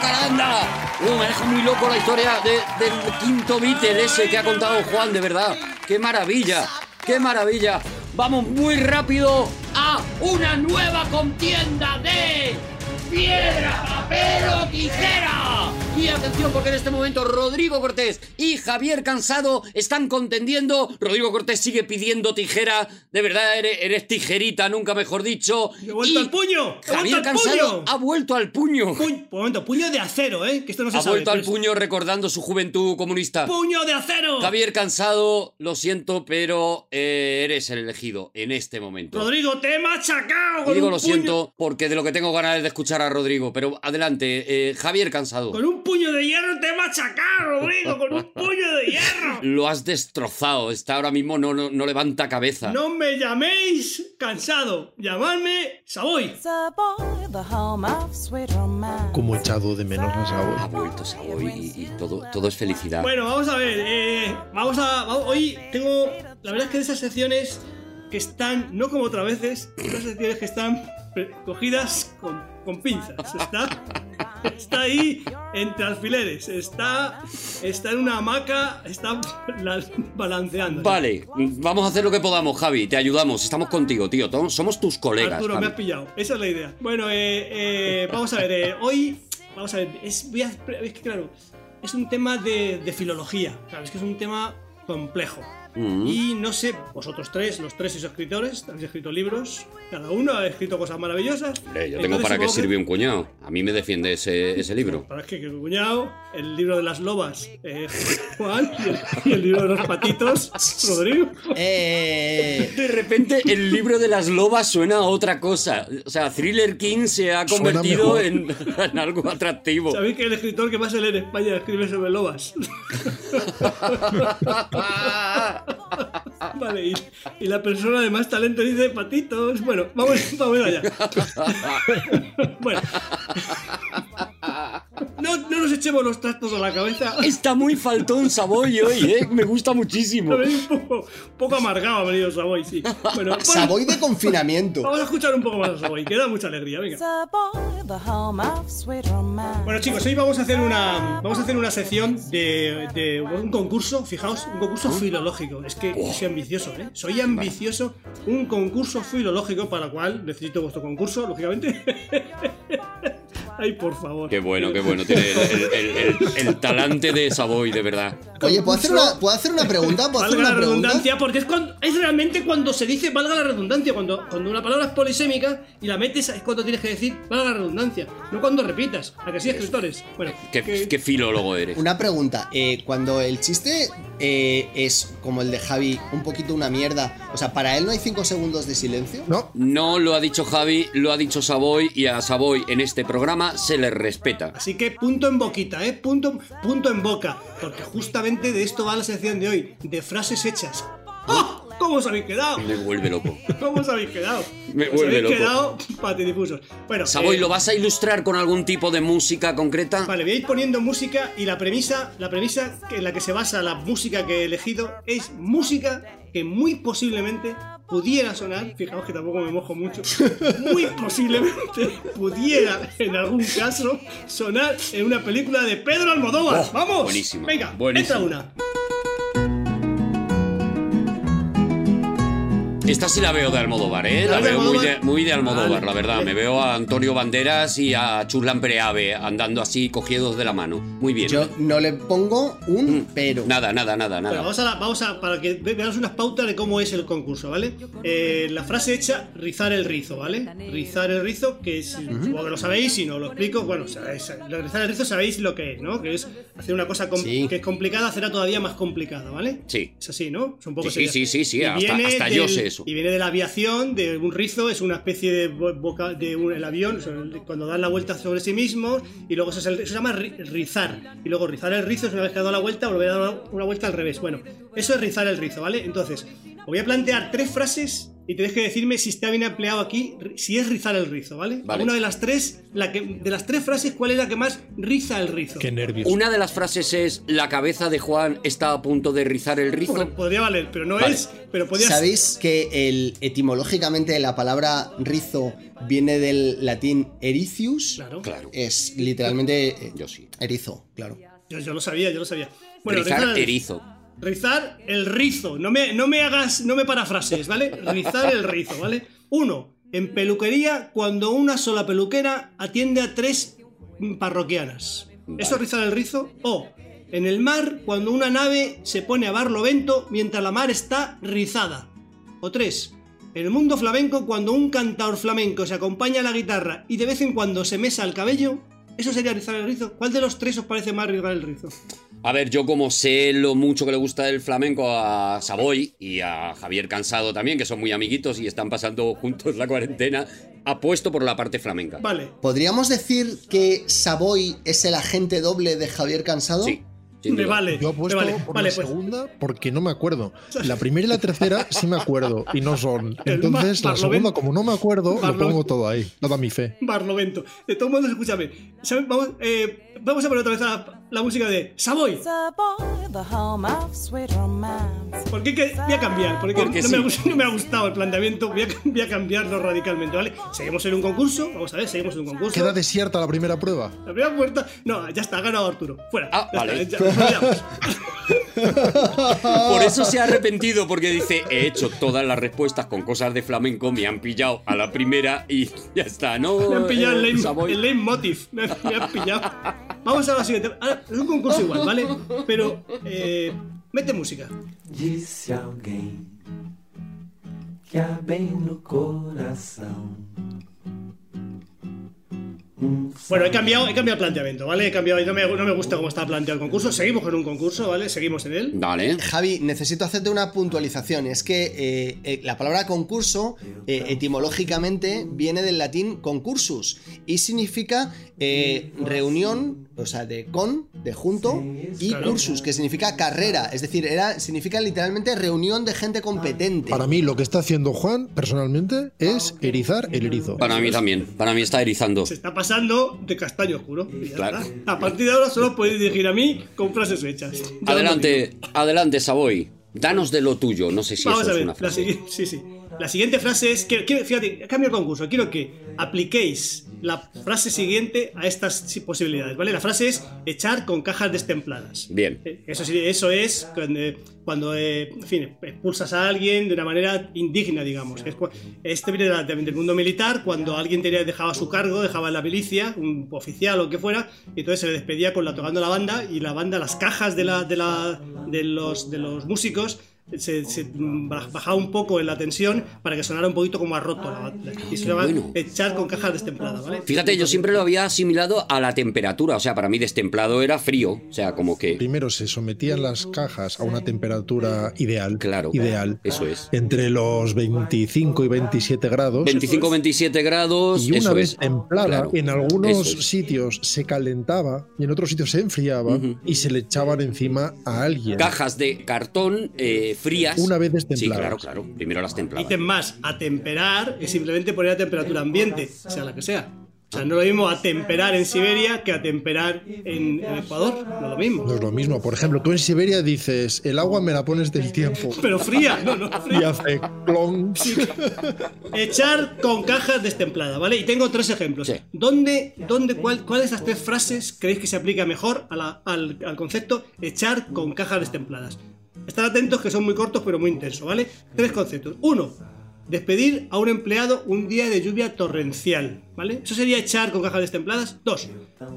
Jacaranda! Uh, me deja muy loco la historia de- del quinto Beatle ese que ha contado Juan, de verdad. ¡Qué maravilla! ¡Qué maravilla! Vamos muy rápido a Una nueva contienda de piedra, papel o tijera. Y atención porque en este momento Rodrigo Cortés y Javier Cansado están contendiendo. Rodrigo Cortés sigue pidiendo tijera. De verdad, eres, eres tijerita, nunca mejor dicho. ¡He vuelto Y al puño! ¡He Javier vuelto al Cansado puño! ha vuelto al puño. Puñ- momento, puño de acero, ¿eh? Que esto no se Ha sabe. vuelto al es- puño recordando su juventud comunista. ¡Puño de acero! Javier Cansado, lo siento, pero eh, eres el elegido en este momento. Rodrigo, te he machacado con digo un lo puño- siento porque de lo que tengo ganas es de escuchar a Rodrigo, pero adelante, eh, Javier Cansado. Con un puño de hierro te he machacado, Rodrigo, con un [LAUGHS] puño de hierro. Lo has destrozado, está ahora mismo no, no, no levanta cabeza. No me llaméis cansado, llamadme Savoy. Como he echado de menos a Ha Savoy. vuelto Savoy y, y todo, todo es felicidad. Bueno, vamos a ver, eh, vamos a... vamos- hoy tengo... La verdad es que de esas secciones que están, no como otras veces, esas secciones que están cogidas con, con pinzas. Está, está ahí entre alfileres, está, está en una hamaca, está la- balanceando. Vale, vamos a hacer lo que podamos, Javi, te ayudamos, estamos contigo, tío, somos tus colegas. Arturo, Javi. me has pillado. Esa es la idea. Bueno, eh, eh, vamos a ver. eh, hoy, vamos a ver. Es, voy a- es que, claro, es un tema de, de filología. Claro, es que es un tema complejo. Mm. Y no sé, vosotros tres, los tres sois escritores, habéis escrito libros, cada uno ha escrito cosas maravillosas. Hombre, yo tengo Entonces, para qué supongo que- sirve un cuñado. A mí me defiende ese, ese libro. Para que, mi cuñado, el libro de las lobas, eh, Juan, y el, y el libro de los patitos, Rodrigo. Eh, De repente el libro de las lobas suena a otra cosa. O sea, Thriller King se ha convertido en, [LAUGHS] en algo atractivo. ¿Sabéis que el escritor que más se lee en España escribe sobre lobas? [LAUGHS] Vale, y, y la persona de más talento dice patitos. Bueno, vamos, vamos allá. [LAUGHS] bueno. [LAUGHS] No, no nos echemos los trastos a la cabeza. Está muy faltón Savoy hoy, ¿eh? Me gusta muchísimo. Ha venido un poco, poco amargado, ha venido Savoy, sí. Bueno, [LAUGHS] bueno, Savoy de confinamiento. Vamos a escuchar un poco más a Savoy, que da mucha alegría, venga. Bueno chicos, hoy vamos a hacer una vamos a hacer una sección de, de un concurso, fijaos, un concurso filológico. Es que soy ambicioso, ¿eh? Soy ambicioso. Un concurso filológico para el cual necesito vuestro concurso, lógicamente. [LAUGHS] Ay, por favor. Qué bueno, qué bueno. Tiene el, el- el- el- el talante de Savoy, de verdad. Oye, ¿puedo hacer una, ¿puedo hacer una pregunta? ¿Puedo hacer Valga la una pregunta? redundancia, porque es, cuando, es realmente cuando se dice valga la redundancia, cuando, cuando una palabra es polisémica y la metes es cuando tienes que decir valga la redundancia, no cuando repitas. ¿A que sí, escritores? Bueno, Qué, que- qué filólogo eres. Una pregunta. eh, cuando el chiste eh, es como el de Javi, un poquito una mierda, o sea, ¿para él no hay cinco segundos de silencio? No, No lo ha dicho Javi, lo ha dicho Savoy y a Savoy en este programa se le respeta. Así que punto en boquita, ¿eh? Punto, punto en boca. Porque justamente de esto va la sección de hoy, de frases hechas. ¡Oh! ¿Cómo os habéis quedado? Me vuelve loco. [LAUGHS] ¿Cómo os habéis quedado? Me os vuelve habéis loco. quedado patidifusos. Bueno, Savoy, eh, ¿lo vas a ilustrar con algún tipo de música concreta? Vale, voy a ir poniendo música y la premisa, la premisa en la que se basa la música que he elegido es música que muy posiblemente pudiera sonar, fijaos que tampoco me mojo mucho, muy posiblemente pudiera en algún caso sonar en una película de Pedro Almodóvar. Oh, ¡Vamos! buenísima, Venga, buenísima. entra una. Esta sí la veo de Almodóvar, ¿eh? ¿La veo muy de, Almodóvar? muy de Almodóvar, Vale, la verdad. Me veo a Antonio Banderas y a Chuslan Preave andando así, cogidos de la mano. Muy bien. Yo no le pongo un Mm, pero. Nada, nada, nada, Bueno, nada. vamos a, la- vamos a para que ve- veamos unas pautas de cómo es el concurso, ¿vale? Eh, la frase hecha, rizar el rizo, ¿vale? Rizar el rizo, que es, supongo que lo sabéis, si no lo explico, bueno, rizar el rizo sabéis lo que es, ¿no? Que es hacer una cosa Sí. que es complicada, hacerla todavía más complicada, ¿vale? Sí. Es así, ¿no? Es un poco Sí, sí, sí, sí, hasta- hasta yo sé Y viene de la aviación, de un rizo, es una especie de bo- boca de un, el avión, cuando dan la vuelta sobre sí mismo, y luego eso, eso se llama ri- rizar. Y luego rizar el rizo es una vez que ha dado la vuelta, volver a dar una vuelta al revés. Bueno, eso es rizar el rizo, ¿vale? Entonces, os voy a plantear tres frases y tenéis que decirme si está bien empleado aquí, si es rizar el rizo, ¿vale? Vale. Una de las tres, la que, de las tres frases, ¿cuál es la que más riza el rizo? qué nervios. Una de las frases es la cabeza de Juan está a punto de rizar el rizo. Pod- Podría valer, pero no Vale. es, pero podría ser. ¿Sabéis que el, etimológicamente la palabra rizo viene del latín ericius? Claro. Claro. Es literalmente eh, Yo sí. erizo, claro. Yo, yo lo sabía, yo lo sabía. Bueno, Rizar rizar el- erizo. Rizar el rizo. No me, no me hagas, no me parafrases, ¿vale? Rizar el rizo, ¿vale? Uno, en peluquería, cuando una sola peluquera atiende a tres parroquianas. ¿Eso es rizar el rizo? O en el mar cuando una nave se pone a barlovento mientras la mar está rizada. O 3. En el mundo flamenco cuando un cantador flamenco se acompaña a la guitarra y de vez en cuando se mesa el cabello. ¿Eso sería rizar el rizo? ¿Cuál de los tres os parece más rizar el rizo? A ver, yo como sé lo mucho que le gusta el flamenco a Savoy y a Javier Cansado también, que son muy amiguitos y están pasando juntos la cuarentena, apuesto por la parte flamenca. Vale. ¿Podríamos decir que Savoy es el agente doble de Javier Cansado? Sí. Me vale. Yo apuesto me vale, por vale, la pues. segunda porque no me acuerdo. [LAUGHS] La primera y la tercera sí me acuerdo y no son. Entonces, la segunda, como no me acuerdo, lo pongo todo ahí. Dada mi fe. Barlovento. De todos modos, escúchame. Vamos, eh, vamos a poner otra vez la, la música de Savoy. ¿Por qué que- voy a cambiar? Porque, Porque no, me ha, sí. gust- [LAUGHS] no me ha gustado el planteamiento. Voy a, voy a cambiarlo radicalmente, ¿vale? Seguimos en un concurso. Vamos a ver, seguimos en un concurso. Queda desierta la primera prueba. La primera puerta. No, ya está, ha ganado Arturo. Fuera. Ah, Ya vale. está, ya. [LAUGHS] [LAUGHS] Por eso se ha arrepentido, porque dice, he hecho todas las respuestas con cosas de flamenco, me han pillado a la primera y ya está, ¿no? Me han pillado el, eh, el leitmotiv. Me, me han pillado. Vamos a la siguiente. Ahora, es un concurso igual, ¿vale? Pero, eh, mete música. Disse alguém que bem no coração. Bueno, he cambiado, he cambiado el planteamiento, ¿vale? He cambiado, no me, no me gusta cómo está planteado el concurso. Seguimos con un concurso, ¿vale? Seguimos en él. Dale. Javi, necesito hacerte una puntualización. Es que eh, eh, la palabra concurso eh, etimológicamente viene del latín concursus y significa eh, reunión, o sea, de con, de junto, y Claro. cursus, que significa carrera. Es decir, era, significa literalmente reunión de gente competente. Para mí, lo que está haciendo Juan, personalmente, es erizar el erizo. Para mí también, para mí está erizando. Se está pasando de castaño oscuro. Claro. está. A partir de ahora solo podéis dirigir a mí con frases hechas. Ya. Adelante, adelante, Savoy. Danos de lo tuyo. No sé si Vamos eso a es ver, una la, frase. sigui- sí, sí. La siguiente frase es que, que- fíjate, cambio el concurso. Quiero que apliquéis la frase siguiente a estas posibilidades, ¿vale? La frase es echar con cajas destempladas. Bien. Eh, Eso eso es cuando, cuando, eh, en fin, expulsas a alguien de una manera indigna, digamos. Este viene del mundo militar, cuando alguien tenía, dejaba su cargo, dejaba la milicia, un oficial o lo que fuera, y entonces se le despedía con la tocando la banda y la banda, las cajas de, la, de, la, de, los, de los músicos se, se bajaba un poco en la tensión para que sonara un poquito como a roto la banda. Y se llama Bueno. echar con cajas destempladas, ¿vale? Fíjate, yo siempre lo había asimilado a la temperatura. O sea, para mí destemplado era frío. O sea, como que. Primero se sometían las cajas a una temperatura ideal. Claro. Ideal. Eso es. Entre los 25 y 27 grados. 25, 27 grados. Y una eso vez es. templada, Claro. en algunos es. sitios se calentaba y en otros sitios se enfriaba y se le echaban encima a alguien. Cajas de cartón eh, frías. Una vez Sí, destempladas. claro, claro. Primero las templadas. Ítem más, atemperar es simplemente poner a temperatura ambiente, sea la que sea. O sea, no es lo mismo atemperar en Siberia que atemperar en, en Ecuador. No es lo mismo. No es lo mismo. Por ejemplo, tú en Siberia dices, el agua me la pones del tiempo. Pero fría, no, no, [LAUGHS] Y fría. hace clon. Echar con cajas destempladas, ¿vale? Y tengo tres ejemplos. Sí. ¿Dónde, dónde, cuál, cuál de estas tres frases creéis que se aplica mejor a la- al, al concepto echar con cajas destempladas? Estad atentos que son muy cortos pero muy intensos, ¿vale? Tres conceptos. Uno, despedir a un empleado un día de lluvia torrencial, ¿vale? Eso sería echar con cajas destempladas. Dos,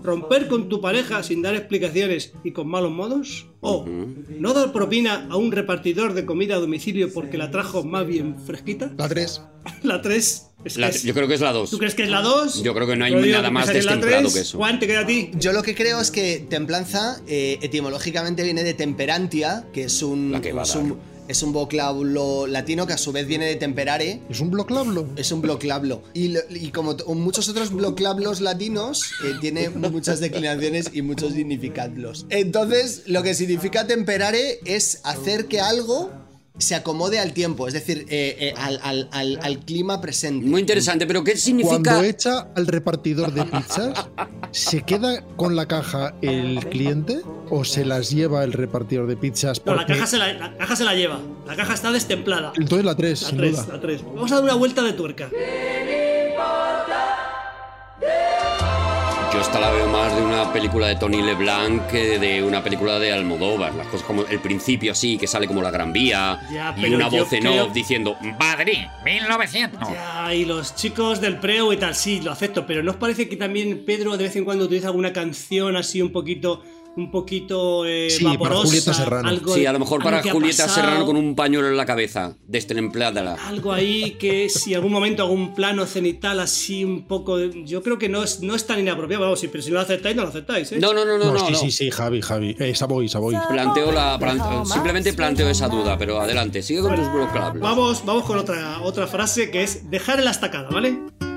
romper con tu pareja sin dar explicaciones y con malos modos. O no dar propina a un repartidor de comida a domicilio porque la trajo más bien fresquita. La 3. [LAUGHS] La 3 es, La- es- yo creo que es la 2. ¿Tú crees que es la 2? Yo creo que no hay nada más destemplado que eso. Juan, te queda a ti. Yo lo que creo es que templanza eh, etimológicamente viene de temperantia, que es un, La que va a es dar. un, es un vocablo latino que a su vez viene de temperare. Es un bloclablo. Es un bloclablo. Y, como muchos otros bloclablos latinos, eh, tiene muchas declinaciones y muchos significados. Entonces, lo que significa temperare es hacer que algo se acomode al tiempo, es decir, eh, eh, al, al- al- al clima presente. Muy interesante, pero ¿qué significa? Cuando echa al repartidor de pizzas, ¿se queda con la caja el cliente o se las lleva el repartidor de pizzas? No, la Porque- caja, se la, la caja se la lleva. La caja está destemplada. Entonces la 3, La sin 3, duda. la 3. Vamos a dar una vuelta de tuerca. Yo esta la veo más de una película de Tony LeBlanc que de una película de Almodóvar. Las cosas como el principio así, que sale como la Gran Vía Ya, y una voz en creo- off diciendo Madrid, 1900. Ya, y los chicos del preo y tal, sí, lo acepto, pero ¿no os parece que también Pedro de vez en cuando utiliza alguna canción así un poquito, un poquito eh, Sí, para vaporosa? Julieta Serrano. Algo, Sí, a lo mejor para Julieta pasado, Serrano con un pañuelo en la cabeza, destemplada. Algo ahí que si algún momento algún plano cenital así un poco... Yo creo que no es, no es tan inapropiado, vamos, sí, pero si no lo aceptáis, no lo aceptáis, ¿eh? No, no, no, no, no. sí, no. sí, sí, Javi, Javi. Eh, Savoy, Savoy. Planteo la, simplemente planteo esa duda, pero adelante, sigue con tus vocablos. Vamos, vamos con otra, otra frase que es dejar en la estacada, ¿vale?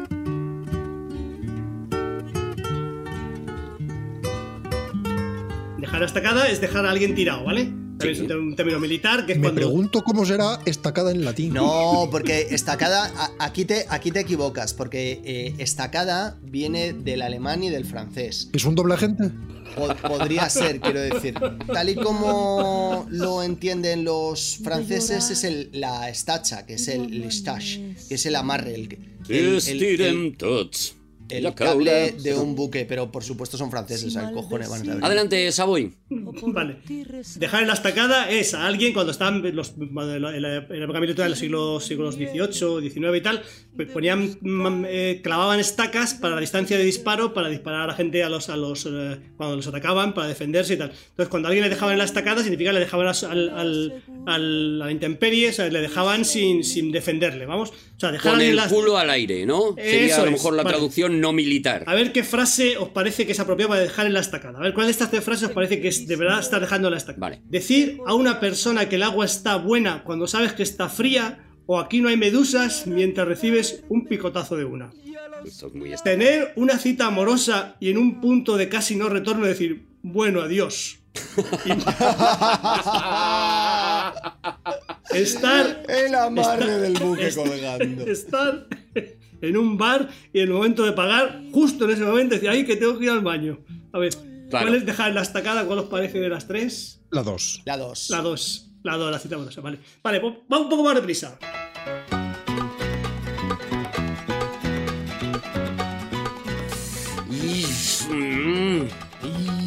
La estacada es dejar a alguien tirado, ¿vale? También es un, término- militar que es Me cuando... pregunto cómo será estacada en latín. No, porque estacada, a- aquí te, aquí te equivocas, porque eh, estacada viene del alemán y del francés. ¿Es un doble agente? Po- podría ser, quiero decir. Tal y como lo entienden los franceses, es el, la estacha, que es el listache, que es el amarre, el, el- el- Estirem tots. El cable de un buque, pero por supuesto son franceses, o sea, cojones van a saber. Adelante, Savoy. Vale. Dejar en la estacada es a alguien cuando estaban los, en la, en la época militar de los siglos, siglos XVIII, XIX y tal, pues ponían, mm, eh, clavaban estacas para la distancia de disparo, para disparar a la gente a los, a los eh, cuando los atacaban, para defenderse y tal. Entonces, cuando a alguien le dejaban en la estacada, significa que le dejaban al, al, al- a la intemperie, o sea, le dejaban sin, sin defenderle, vamos. O sea, dejar a Con el en la culo al aire, ¿no? Sería Eso a lo es, mejor la vale. traducción no militar. A ver qué frase os parece que es apropiada para dejar en la estacada. A ver, ¿cuál de estas tres frases os parece que es, de verdad está dejando en la estacada? Vale. Decir a una persona que el agua está buena cuando sabes que está fría o aquí no hay medusas mientras recibes un picotazo de una. Esto es muy Tener una cita amorosa y en un punto de casi no retorno decir, bueno, adiós. [LAUGHS] [LAUGHS] Estar El amarre Está- del buque está- colgando. estar en un bar y en el momento de pagar, justo en ese momento, decir, ay, que tengo que ir al baño. A ver, Claro. ¿cuál es dejar en la estacada? ¿Cuál os parece de las tres? La 2. La 2. La dos. La dos, la cita amorosa, vale. Vale, pues va un poco más deprisa. Y- mm,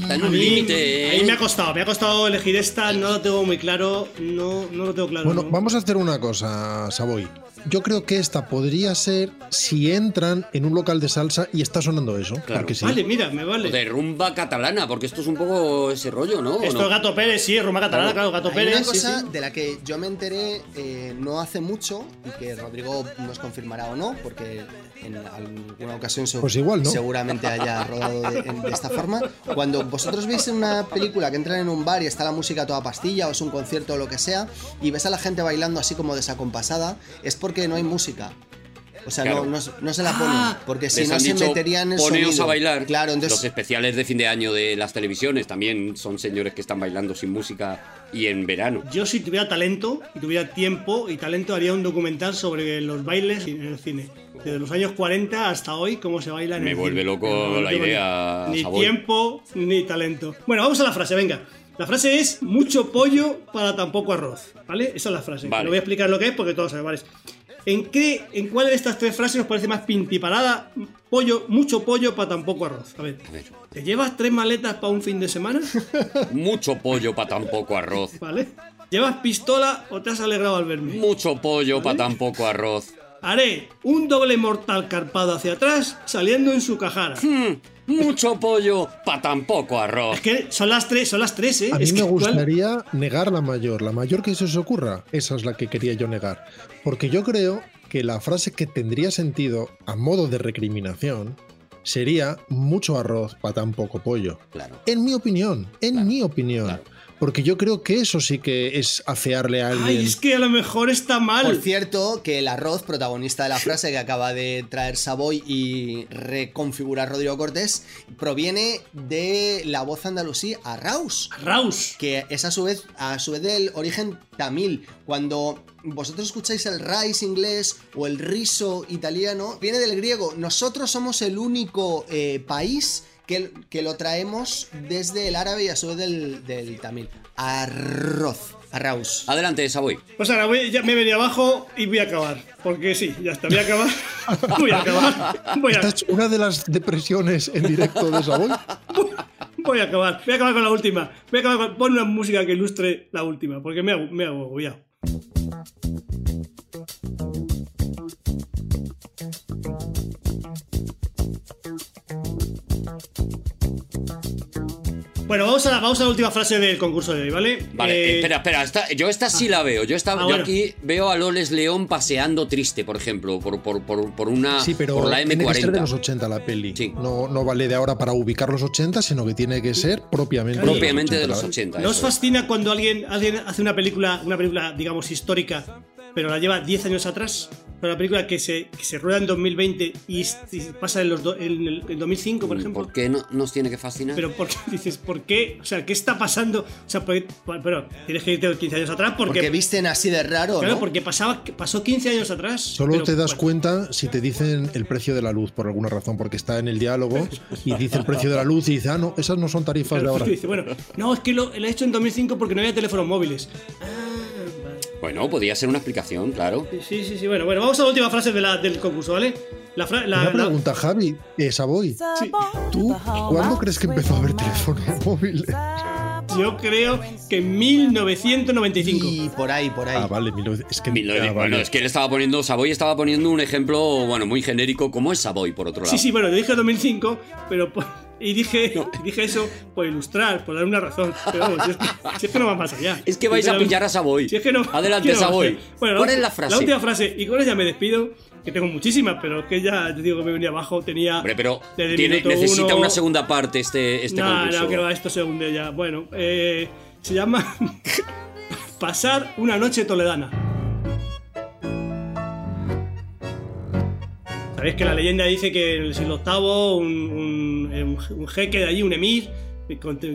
Está en un límite, A mí ¿eh? me ha costado, me ha costado elegir esta, no lo tengo muy claro, no, no lo tengo claro. Bueno, ¿no? vamos a hacer una cosa, Savoy. Yo creo que esta podría ser si entran en un local de salsa y está sonando eso. Claro. Porque sí. Vale, mira, me O vale. de rumba catalana, porque esto es un poco ese rollo, ¿no? ¿O Esto no? es Gato Pérez, sí, Roma Catalana, claro, Gato Hay Pérez. una sí, cosa sí. de la que yo me enteré eh, no hace mucho y que Rodrigo nos confirmará o no, porque en alguna ocasión se- Pues igual, ¿no? seguramente haya [LAUGHS] rodado de, en- de esta forma. Cuando vosotros veis en una película que entran en un bar y está la música toda pastilla o es un concierto o lo que sea y ves a la gente bailando así como desacompasada, es porque no hay música. O sea, Claro. no, no, no se la ponen, Ah, porque si no se dicho, meterían en poneos sonido. a bailar. Claro, Los entonces especiales de fin de año de las televisiones también son señores que están bailando sin música y en verano. Yo si tuviera talento y tuviera tiempo y talento haría un documental sobre los bailes en el cine. Desde los años 40 hasta hoy, cómo se baila en Me el vuelve cine. loco No, no la idea, Ni, tiempo ni talento. Bueno, vamos a la frase, venga. La frase es mucho pollo para tan poco arroz, ¿vale? Esa es la frase. Vale. No voy a explicar lo que es porque todos saben, ¿vale? ¿En qué, en cuál de estas tres frases os parece más pintiparada? Pollo, mucho pollo para tan poco arroz. A ver, A ver, ¿te llevas tres maletas para un fin de semana? [LAUGHS] mucho pollo para tan poco arroz. ¿Vale? ¿Llevas pistola o te has alegrado al verme? Mucho pollo para tan poco arroz. Haré un doble mortal carpado hacia atrás saliendo en su cajara. Hmm, mucho pollo para tan poco arroz. Es que son las tres, son las tres, ¿eh? A mí Es me que, ¿cuál? gustaría negar la mayor, la mayor que se os ocurra. Esa es la que quería yo negar. Porque yo creo que la frase que tendría sentido a modo de recriminación sería mucho arroz para tan poco pollo. Claro. En mi opinión, en mi opinión. claro. Porque yo creo que eso sí que es afearle a alguien. Ay, es que a lo mejor está mal. Por cierto, que el arroz, protagonista de la frase que acaba de traer Savoy y reconfigurar Rodrigo Cortés, proviene de la voz andalusí Arraus, Raus. que es a su vez, a su vez del origen tamil. Cuando vosotros escucháis el rice inglés o el riso italiano, viene del griego. Nosotros somos el único eh, país que, que lo traemos desde el árabe y a su vez del, del tamil. Arroz. Arraus. Adelante, Savoy. Pues ahora voy- ya me he venido abajo y voy a acabar. Porque sí, ya está, voy a acabar. [LAUGHS] voy a acabar. Voy a, Esta es una de las depresiones en directo de Savoy. [LAUGHS] voy a acabar. Voy a acabar con la última. Voy a acabar con. Pon una música que ilustre la última, porque me hago, me hago agobiado. Bueno, vamos a, la, vamos a la última frase del concurso de hoy, ¿vale? Vale, Eh, espera, espera. esta- yo esta sí la veo. Yo, esta, Ah, yo bueno. aquí veo a Loles León paseando triste, por ejemplo, por, por, por, por una. Sí, pero por la tiene que ser de los M40. 80 la peli. Sí. No, no vale de ahora para ubicar los 80, sino que tiene que ser propiamente, Propiamente de los ¿vale? 80. ¿No os fascina cuando alguien, alguien hace una película, una película, digamos, histórica, pero la lleva 10 años atrás? Una película que se, que se rueda en 2020 y, y pasa en, los do- en el en 2005, por ejemplo. ¿Por qué no, nos tiene que fascinar? Pero ¿por qué [LAUGHS] dices, ¿por qué? O sea, ¿qué está pasando? O sea, ¿por qué- pero tienes que irte 15 años atrás porque, Porque visten así de raro, claro, ¿no? porque pasaba, pasó 15 años atrás. Solo Pero, te das bueno, cuenta si te dicen el precio de la luz por alguna razón, porque está en el diálogo y dice el precio de la luz y dice, ah, no, esas no son tarifas de claro, [LAUGHS] ahora. dice, bueno, no, es que lo, lo he hecho en 2005 porque no había teléfonos móviles. Ah. Bueno, podría ser una explicación, claro. Sí, sí, sí. Bueno, bueno, vamos a la última frase de la- del concurso, ¿vale? La, fra- la- Una la- pregunta, Javi, eh, Savoy, sí. ¿tú cuándo crees que empezó a haber teléfonos [LAUGHS] móviles? Yo creo que en 1995. Y por ahí, por ahí. Ah, vale, 1900 es que 1900. ah, Bueno, es que él estaba poniendo, Savoy estaba poniendo un ejemplo, bueno, muy genérico, como es Savoy, por otro lado. Sí, sí, bueno, yo dije 2005, pero y dije, [LAUGHS] dije eso por ilustrar, por dar una razón. Pero vamos, si es que, si es que no va más allá. Es que vais a pillar a Savoy. Si es que no, Adelante, no Savoy. Bueno, ¿Cuál es la frase? La última frase, y con ella me despido, que tengo muchísimas, pero es que ya te digo que me venía abajo, tenía. Hombre, pero tiene- necesita uno- una segunda parte este, este concurso. no, que va, esto se hunde ya. Bueno, eh, se llama [LAUGHS] Pasar una noche toledana. Sabéis que la leyenda dice que en el siglo VIII un, un- jeque de allí, un emir,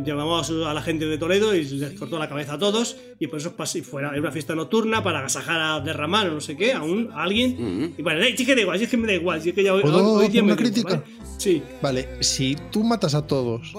llamaba a, su- a la gente de Toledo y les cortó la cabeza a todos y por eso pas- y fuera era una fiesta nocturna para agasajar a derramar o no sé qué a, un, a alguien. Y bueno, eh, sí que da igual, sí es que me da igual, sí es que ya hoy, ¿Puedo hoy- hoy día me una digo, crítica? ¿vale? Sí, Vale, si tú matas a todos,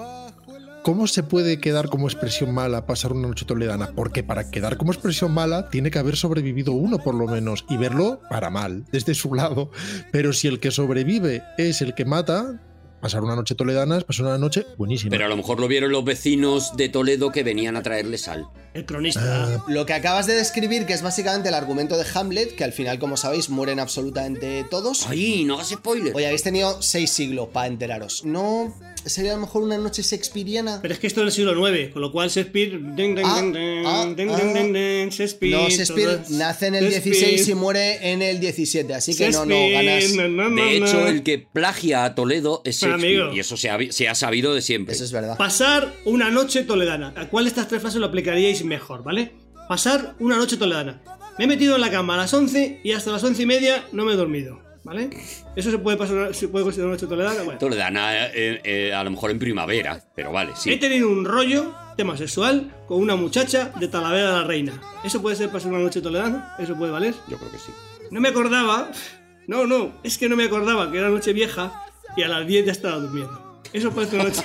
¿cómo se puede quedar como expresión mala pasar una noche toledana? Porque para quedar como expresión mala tiene que haber sobrevivido uno por lo menos y verlo para mal, desde su lado. Pero si el que sobrevive es el que mata, pasar una noche toledana es pasar una noche buenísima. Pero a lo mejor lo vieron los vecinos de Toledo que venían a traerle sal. el cronista. Ah, Lo que acabas de describir, que es básicamente el argumento de Hamlet, que al final, como sabéis, mueren absolutamente todos. ¡Ay, no hagas spoiler! Hoy habéis tenido seis siglos para enteraros. ¿No sería a lo mejor una noche shakespeariana? Pero es que esto es del siglo IX, con lo cual Shakespeare. Ah, ah, ah. Shakespeare. No, Shakespeare todo- nace en el Shakespeare. 16 y muere en el 17, así que no, no ganas. no, no, no, De hecho, no. el que plagia a Toledo es Shakespeare. amigo. Y eso se ha, vi- se ha sabido de siempre. Eso es verdad. Pasar una noche toledana. ¿A cuál de estas tres frases lo aplicaríais mejor, vale? Pasar una noche toledana. Me he metido en la cama a las 11 y hasta las 11 y media no me he dormido, ¿vale? ¿Eso se puede, pasar, se puede considerar una noche toledana? Bueno. Toledana, eh, eh, a lo mejor en primavera, pero vale, He sí. tenido un rollo, tema sexual, con una muchacha de Talavera de la Reina. ¿Eso puede ser pasar una noche toledana? ¿Eso puede valer? Yo creo que sí. No me acordaba. No, no, es que no me acordaba que era noche vieja y a las 10 ya estaba durmiendo. ¿Eso parece una noche,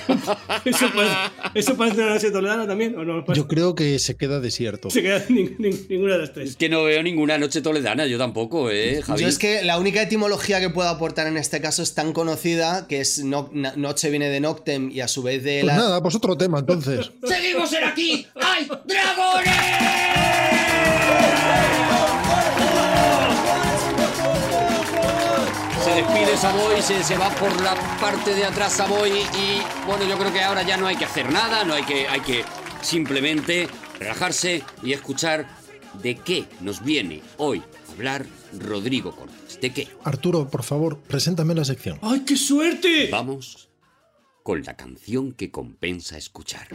eso parece, eso parece una noche toledana también? ¿O no? yo creo que se queda desierto. Se queda ni- ni- ninguna de las Es tres. que no veo ninguna noche toledana, yo tampoco, ¿eh, Javi? Yo es que la única etimología que puedo aportar en este caso es tan conocida que es no- na- noche viene de noctem y a su vez de Pues la. nada, pues otro tema entonces. [LAUGHS] ¡Seguimos en aquí! ¡Hay dragones! Despide Savoy, se, se va por la parte de atrás Savoy y bueno, yo creo que ahora ya no hay que hacer nada, no hay que, hay que simplemente relajarse y escuchar de qué nos viene hoy a hablar Rodrigo Cortés. ¿De qué? Arturo, por favor, preséntame la sección. ¡Ay, qué suerte! Vamos con la canción que compensa escuchar.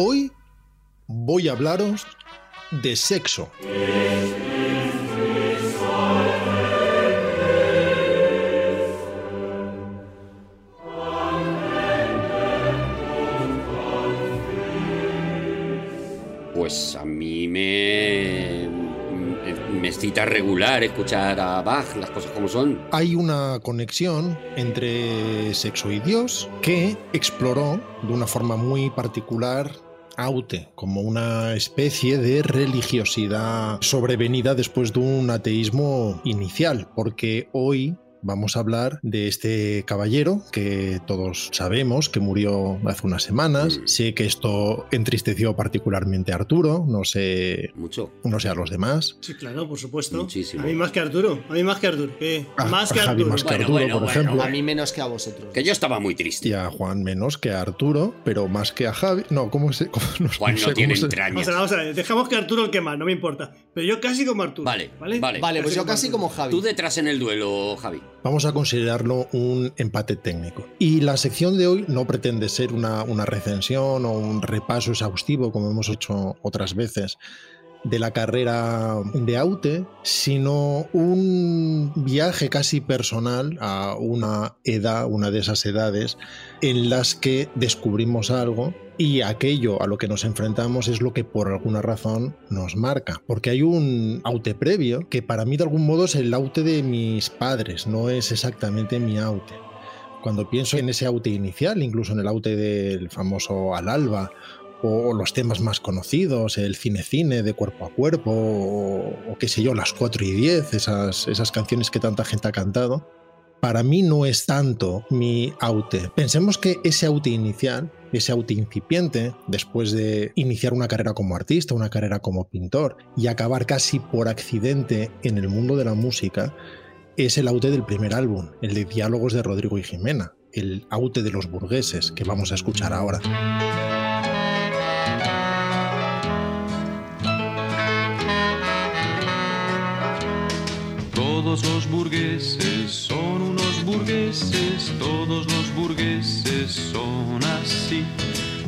Hoy voy a hablaros de sexo. Pues a mí me... me excita regular escuchar a Bach, las cosas como son. Hay una conexión entre sexo y Dios que exploró de una forma muy particular Aute como una especie de religiosidad sobrevenida después de un ateísmo inicial, porque hoy Vamos a hablar de este caballero que todos sabemos que murió hace unas semanas. Sé que esto entristeció particularmente a Arturo, no sé. Mucho. No sé a los demás. Sí, claro, por supuesto. Muchísimo. A mí más que Arturo. A mí más que Arturo. ¿Qué? A- más que Arturo. más que Bueno, Arturo, bueno, por bueno, ejemplo. A mí menos que a vosotros. Que yo estaba muy triste. Y a Juan menos que a Arturo, pero más que a Javi. No, ¿cómo se.? cómo- no, Juan no sé tiene se- entrañas. Vamos a, ver, vamos a ver, dejamos que Arturo el que más, no me importa. Pero yo casi como Arturo. Vale, ¿vale? vale. Vale, pues yo casi como Javi. Tú detrás en el duelo, Javi. Vamos a considerarlo un empate técnico. Y la sección de hoy no pretende ser una, una recensión o un repaso exhaustivo, como hemos hecho otras veces, de la carrera de Aute, sino un viaje casi personal a una edad, una de esas edades, en las que descubrimos algo y aquello a lo que nos enfrentamos es lo que por alguna razón nos marca. Porque hay un aute previo que para mí de algún modo es el aute de mis padres, no es exactamente mi aute. Cuando pienso en ese aute inicial, incluso en el aute del famoso Al Alba, o los temas más conocidos, el cine-cine de cuerpo a cuerpo, o, qué sé yo, las 4 y 10, esas, esas canciones que tanta gente ha cantado, para mí no es tanto mi aute. Pensemos que ese aute inicial, ese aute incipiente, después de iniciar una carrera como artista, una carrera como pintor y acabar casi por accidente en el mundo de la música, es el aute del primer álbum, el de Diálogos de Rodrigo y Jimena, el aute de los burgueses que vamos a escuchar ahora. Todos los burgueses burgueses, todos los burgueses son así.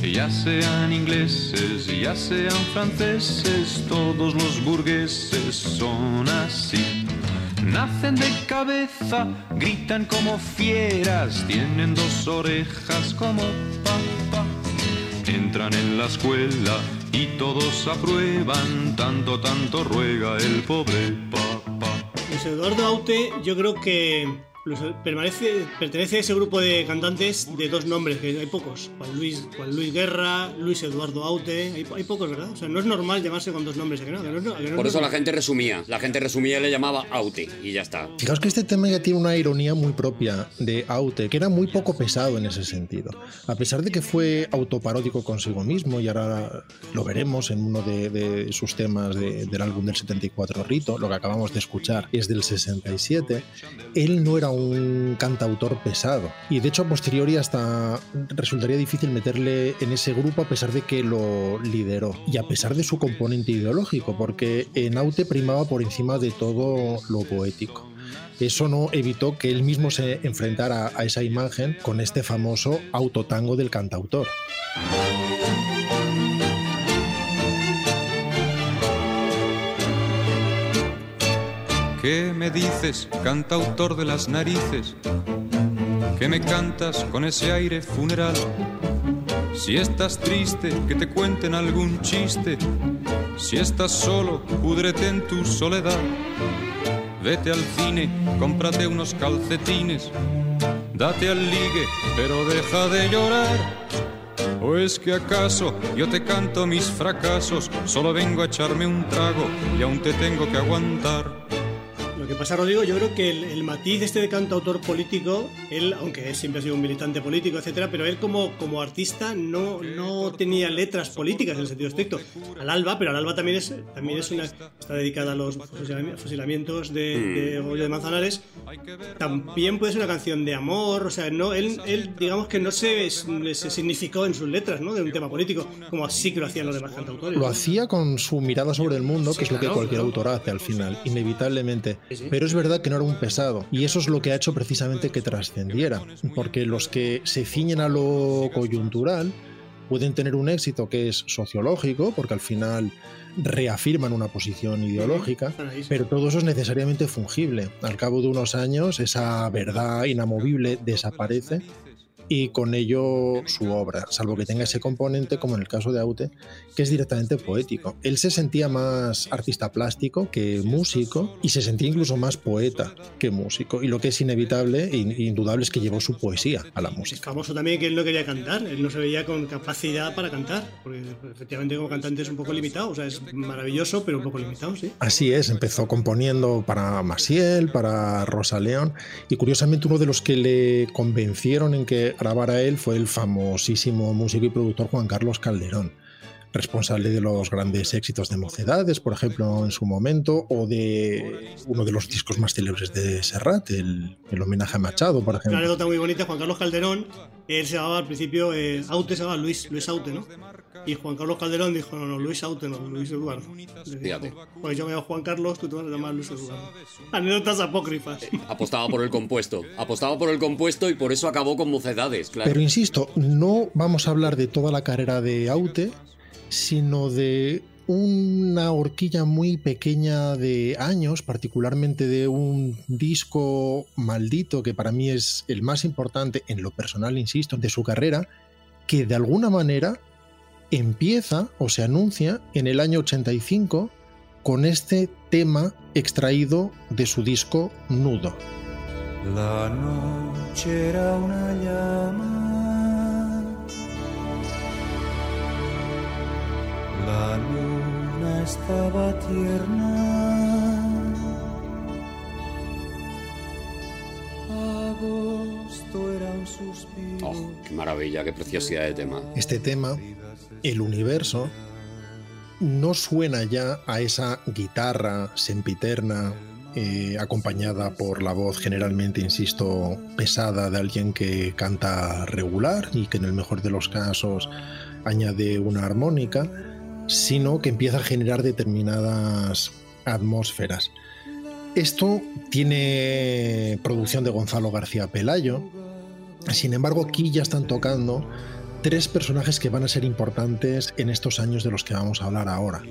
Ya sean ingleses, ya sean franceses, todos los burgueses son así. Nacen de cabeza, gritan como fieras, tienen dos orejas como papá. Entran en la escuela y todos aprueban, tanto, tanto ruega el pobre papá. Luis Eduardo Aute, yo creo que permanece, pertenece a ese grupo de cantantes de dos nombres, que hay pocos. Juan Luis, Juan Luis Guerra, Luis Eduardo Aute, hay, hay pocos, ¿verdad? O sea, no es normal llamarse con dos nombres, ¿a que no? ¿A que no- a que no Por eso la gente resumía. La gente resumía y le llamaba Aute y ya está. Fijaos que este tema ya tiene una ironía muy propia de Aute, que era muy poco pesado en ese sentido. A pesar de que fue autoparódico consigo mismo, y ahora lo veremos en uno de, de sus temas de- del álbum del 74, Rito, lo que acabamos de escuchar es del 67, él no era un cantautor pesado. Y de hecho, a posteriori hasta resultaría difícil meterle en ese grupo a pesar de que lo lideró. Y a pesar de su componente ideológico, porque en Aute primaba por encima de todo lo poético. Eso no evitó que él mismo se enfrentara a esa imagen con este famoso autotango del cantautor. ¿Qué me dices, cantautor de las narices? ¿Qué me cantas con ese aire funeral? Si estás triste, que te cuenten algún chiste. Si estás solo, púdrete en tu soledad. Vete al cine, cómprate unos calcetines. Date al ligue, pero deja de llorar. ¿O es que acaso yo te canto mis fracasos? Solo vengo a echarme un trago y aún te tengo que aguantar. Lo que pasa, Rodrigo, yo creo que el, el matiz este de cantautor político, él, aunque él siempre ha sido un militante político, etcétera, pero él como, como artista no, no tenía letras políticas en el sentido estricto. Al Alba, pero al Alba también es, también es una. está dedicada a los fusilami- fusilamientos de, de Goyo de Manzanares. También puede ser una canción de amor, o sea, no, él, él digamos que no se, se significó en sus letras, ¿no? De un tema político, como así que lo hacían los demás cantautores. Lo hacía con su mirada sobre el mundo, que es lo que cualquier autor hace al final, inevitablemente. Sí. Pero es verdad que no era un pesado. Y eso es lo que ha hecho precisamente que trascendiera. Porque los que se ciñen a lo coyuntural pueden tener un éxito que es sociológico, porque al final reafirman una posición ideológica, pero todo eso es necesariamente fungible. Al cabo de unos años, esa verdad inamovible desaparece y con ello su obra, salvo que tenga ese componente, como en el caso de Aute, que es directamente poético. Él se sentía más artista plástico que músico y se sentía incluso más poeta que músico. Y lo que es inevitable e indudable es que llevó su poesía a la música. Es famoso también que él no quería cantar, él no se veía con capacidad para cantar, porque efectivamente como cantante es un poco limitado, o sea, es maravilloso, pero un poco limitado, sí. Así es, empezó componiendo para Masiel, para Rosa León, y curiosamente uno de los que le convencieron en que grabara él fue el famosísimo músico y productor Juan Carlos Calderón responsable de los grandes éxitos de Mocedades, por ejemplo, en su momento, o de uno de los discos más célebres de Serrat, el, homenaje a Machado, por ejemplo. Una anécdota muy bonita, Juan Carlos Calderón, él se llamaba al principio, eh, Aute se llamaba Luis, Luis Aute, ¿no? Y Juan Carlos Calderón dijo, no, no, Luis Aute, no, Luis Eduardo. Fíjate. Pues yo me llamo Juan Carlos, tú te vas a llamar Luis Eduardo. Anécdotas apócrifas. Eh, apostaba por el compuesto, apostaba por el compuesto y por eso acabó con Mocedades, claro. Pero insisto, no vamos a hablar de toda la carrera de Aute, sino de una horquilla muy pequeña de años, particularmente de un disco maldito que para mí es el más importante en lo personal, insisto, de su carrera, que de alguna manera empieza o se anuncia en el año 85 con este tema extraído de su disco Nudo. La noche era una llama, la luna estaba tierna. Agosto era un suspiro. Oh, qué maravilla, qué preciosidad de tema. Este tema el universo no suena ya a esa guitarra sempiterna eh, acompañada por la voz generalmente, insisto, pesada de alguien que canta regular y que en el mejor de los casos añade una armónica, sino que empieza a generar determinadas atmósferas. Esto tiene producción de Gonzalo García Pelayo, sin embargo aquí ya están tocando tres personajes que van a ser importantes en estos años de los que vamos a hablar ahora.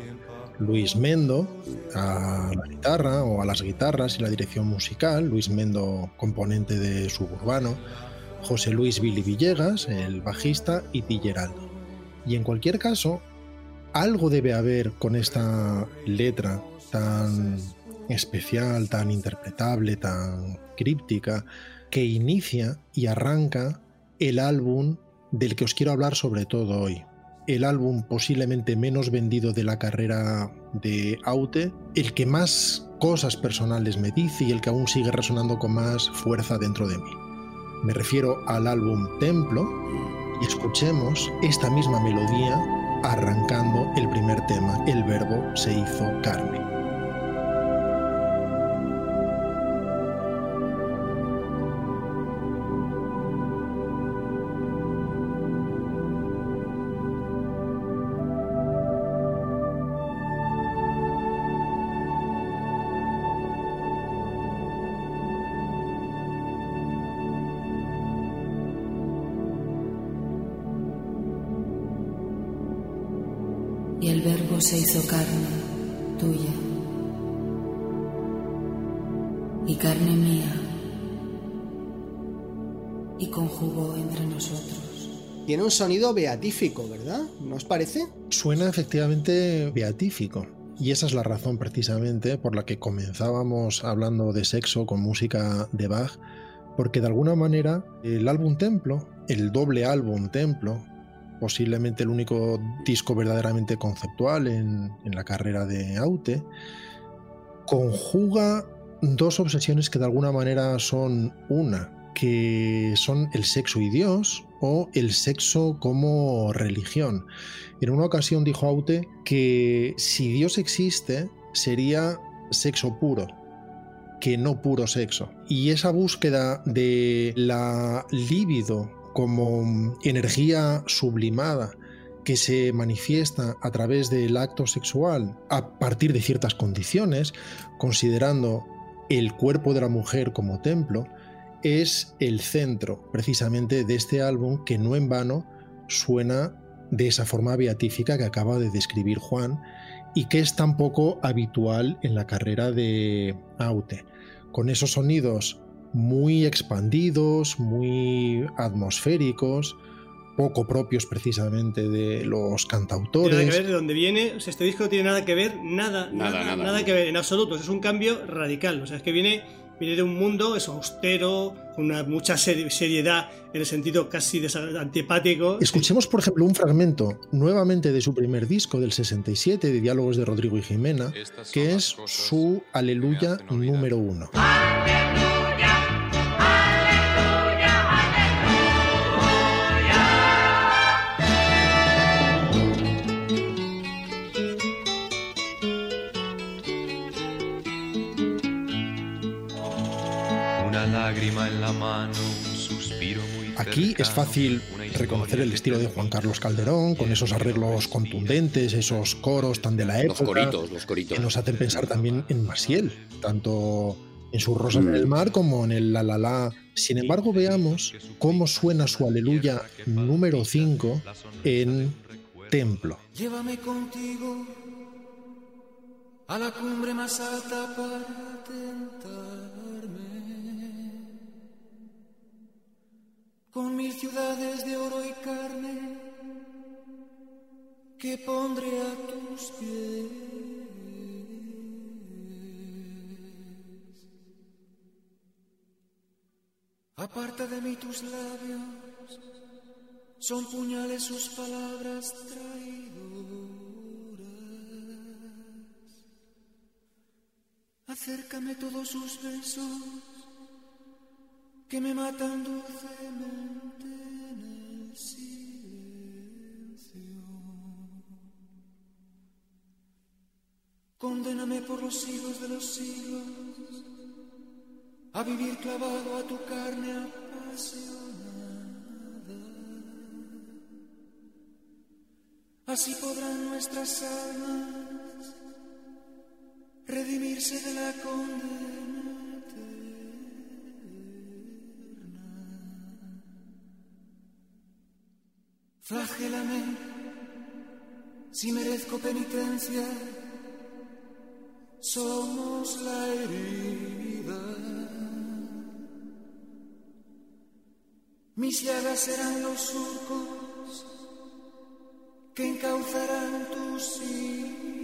Luis Mendo a la guitarra o a las guitarras y la dirección musical, Luis Mendo componente de Suburbano, José Luis Billy Villegas, el bajista, y Pilleraldo. Y en cualquier caso, algo debe haber con esta letra tan especial, tan interpretable, tan críptica, que inicia y arranca el álbum del que os quiero hablar sobre todo hoy. El álbum posiblemente menos vendido de la carrera de Aute, el que más cosas personales me dice y el que aún sigue resonando con más fuerza dentro de mí. Me refiero al álbum Templo y escuchemos esta misma melodía arrancando el primer tema, el verbo se hizo carne. Se hizo carne tuya y carne mía y conjugó entre nosotros. Tiene un sonido beatífico, ¿verdad? ¿No os parece? Suena efectivamente beatífico. Y esa es la razón precisamente por la que comenzábamos hablando de sexo con música de Bach, porque de alguna manera el álbum Templo, el doble álbum Templo, posiblemente el único disco verdaderamente conceptual en, la carrera de Aute, conjuga dos obsesiones que de alguna manera son una, que son el sexo y Dios o el sexo como religión. En una ocasión dijo Aute que si Dios existe sería sexo puro, que no puro sexo. Y esa búsqueda de la libido como energía sublimada que se manifiesta a través del acto sexual a partir de ciertas condiciones, considerando el cuerpo de la mujer como templo, es el centro precisamente de este álbum que no en vano suena de esa forma beatífica que acaba de describir Juan y que es tan poco habitual en la carrera de Aute, con esos sonidos muy expandidos, muy atmosféricos, poco propios precisamente de los Tiene cantautores. nada que ver de dónde viene. O sea, este disco no tiene nada que ver, nada, Nada, nada, nada. que ver en absoluto. Es un cambio radical. O sea, es que viene, viene de un mundo eso, austero, con una mucha seri- seriedad, en el sentido casi antipático. Escuchemos, por ejemplo, un fragmento nuevamente de su primer disco del 67, de Diálogos de Rodrigo y Jimena, que es su Aleluya número uno. Una lágrima en la mano, un suspiro muy Aquí es fácil reconocer el estilo de Juan Carlos Calderón, con esos arreglos contundentes, esos coros tan de la Los época. coritos, los coritos. que nos hacen pensar también en Maciel, tanto en sus Rosas en el Mar como en el La La La. Sin embargo, veamos cómo suena su Aleluya número 5 en Templo. Llévame contigo a la cumbre más alta para tentarme. Con mil ciudades de oro y carne que pondré a tus pies. Aparta de mí tus labios, son puñales sus palabras traidoras. Acércame todos sus besos que me matan dulcemente en el silencio. Condéname por los siglos de los siglos a vivir clavado a tu carne apasionada. Así podrán nuestras almas redimirse de la condena Flagélame si merezco penitencia. Somos la herida. Mis llagas serán los surcos que encauzarán tus Aquí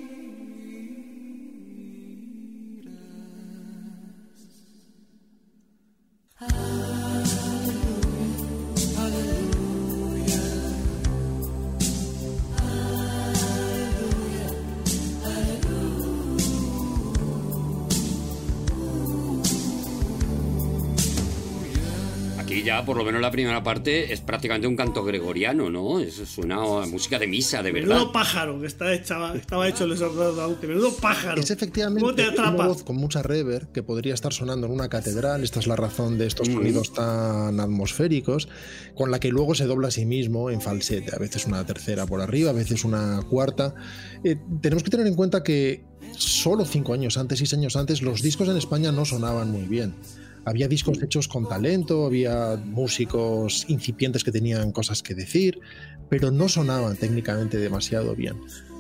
por lo menos la primera parte, es prácticamente un canto gregoriano, ¿no? Es, suena a música de misa, de verdad. Menudo pájaro que está hecha- estaba hecho el sacerdote. Menudo pájaro. Es efectivamente ¿Cómo te una voz con mucha reverb que podría estar sonando en una catedral. Esta es la razón de estos sonidos tan atmosféricos, con la que luego se dobla a sí mismo en falsete. A veces una tercera por arriba, a veces una cuarta. Eh, tenemos que tener en cuenta que solo cinco años antes, seis años antes, los discos en España no sonaban muy bien. Había discos hechos con talento, había músicos incipientes que tenían cosas que decir, pero no sonaban técnicamente demasiado bien.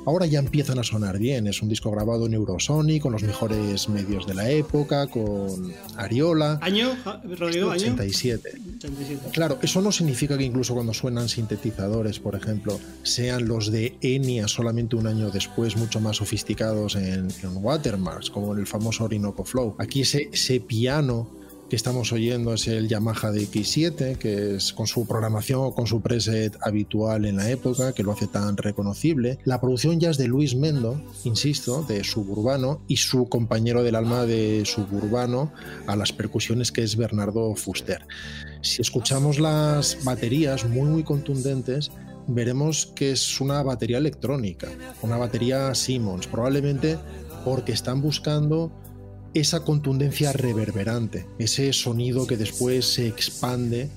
Ahora ya empiezan a sonar bien. Es un disco grabado en Eurosonic, con los mejores medios de la época, con Ariola. ¿Año, Rodrigo? ¿Año? 87. 87. Claro, eso no significa que incluso cuando suenan sintetizadores, por ejemplo, sean los de Enya solamente un año después, mucho más sofisticados en, en Watermarks, como en el famoso Orinoco Flow. Aquí ese, ese piano que estamos oyendo es el Yamaha DX7, que es con su programación, con su preset habitual en la época, que lo hace tan reconocible. La producción ya es de Luis Mendo, insisto, de Suburbano, y su compañero del alma de Suburbano a las percusiones, que es Bernardo Fuster. Si escuchamos las baterías muy, muy contundentes, veremos que es una batería electrónica, una batería Simmons, probablemente porque están buscando esa contundencia reverberante, ese sonido que después se expande,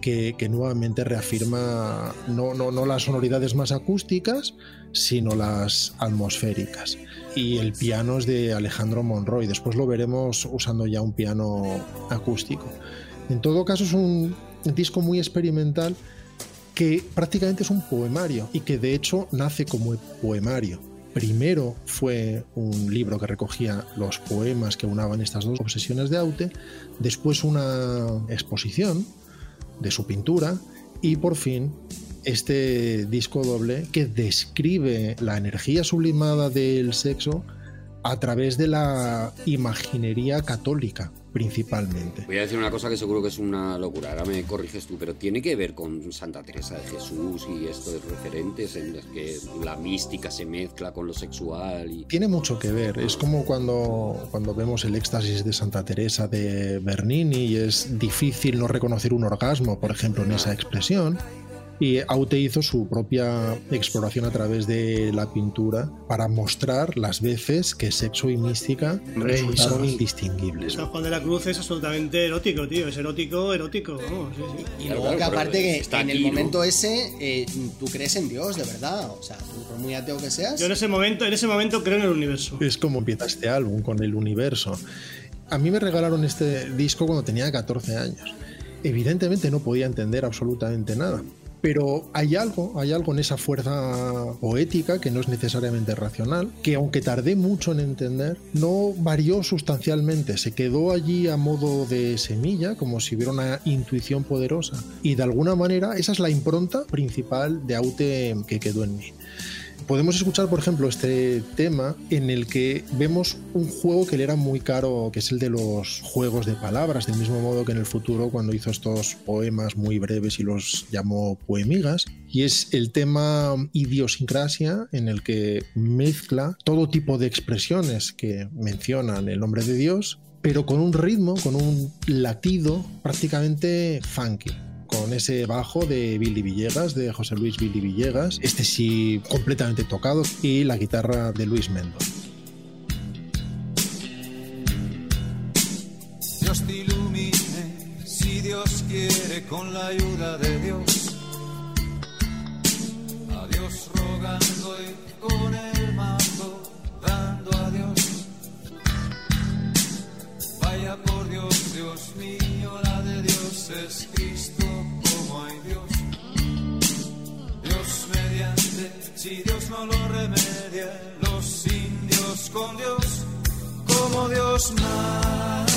que, que nuevamente reafirma no, no, no las sonoridades más acústicas, sino las atmosféricas. Y el piano es de Alejandro Monroy, después lo veremos usando ya un piano acústico. En todo caso es un disco muy experimental que prácticamente es un poemario y que de hecho nace como poemario primero fue un libro que recogía los poemas que unaban estas dos obsesiones de Aute, después una exposición de su pintura y por fin este disco doble que describe la energía sublimada del sexo a través de la imaginería católica principalmente. Voy a decir una cosa que seguro que es una locura, ahora me corriges tú, pero tiene que ver con Santa Teresa de Jesús y estos referentes en los que la mística se mezcla con lo sexual. Y... Tiene mucho que ver, es como cuando, cuando vemos el éxtasis de Santa Teresa de Bernini y es difícil no reconocer un orgasmo, por ejemplo, en esa expresión. Y Aute hizo su propia exploración a través de la pintura para mostrar las veces que sexo y mística resultaron indistinguibles. San Juan de la Cruz es absolutamente erótico, tío. Es erótico, erótico. Sí, sí. Y luego que aparte que en el momento ese eh, tú crees en Dios, de verdad. O sea, tú por muy ateo que seas. Yo en ese momento, en ese momento creo en el universo. Es como empieza este álbum con el universo. A mí me regalaron este disco cuando tenía 14 años. Evidentemente no podía entender absolutamente nada. Pero hay algo, hay algo en esa fuerza poética que no es necesariamente racional, que aunque tardé mucho en entender, no varió sustancialmente, se quedó allí a modo de semilla, como si hubiera una intuición poderosa. Y de alguna manera esa es la impronta principal de Aute que quedó en mí podemos escuchar, por ejemplo, este tema en el que vemos un juego que le era muy caro, que es el de los juegos de palabras, del mismo modo que en el futuro cuando hizo estos poemas muy breves y los llamó poemigas. Y es el tema idiosincrasia en el que mezcla todo tipo de expresiones que mencionan el nombre de Dios, pero con un ritmo, con un latido prácticamente funky con ese bajo de Billy Villegas, de José Luis Billy Villegas, este sí completamente tocado, y la guitarra de Luis Mendo. Dios te ilumine, si Dios quiere, con la ayuda de Dios. A Dios rogando y con el mando, dando a Dios. Vaya por Dios, Dios mío, la de Dios es si Dios no lo remedia, los indios con Dios, como Dios más.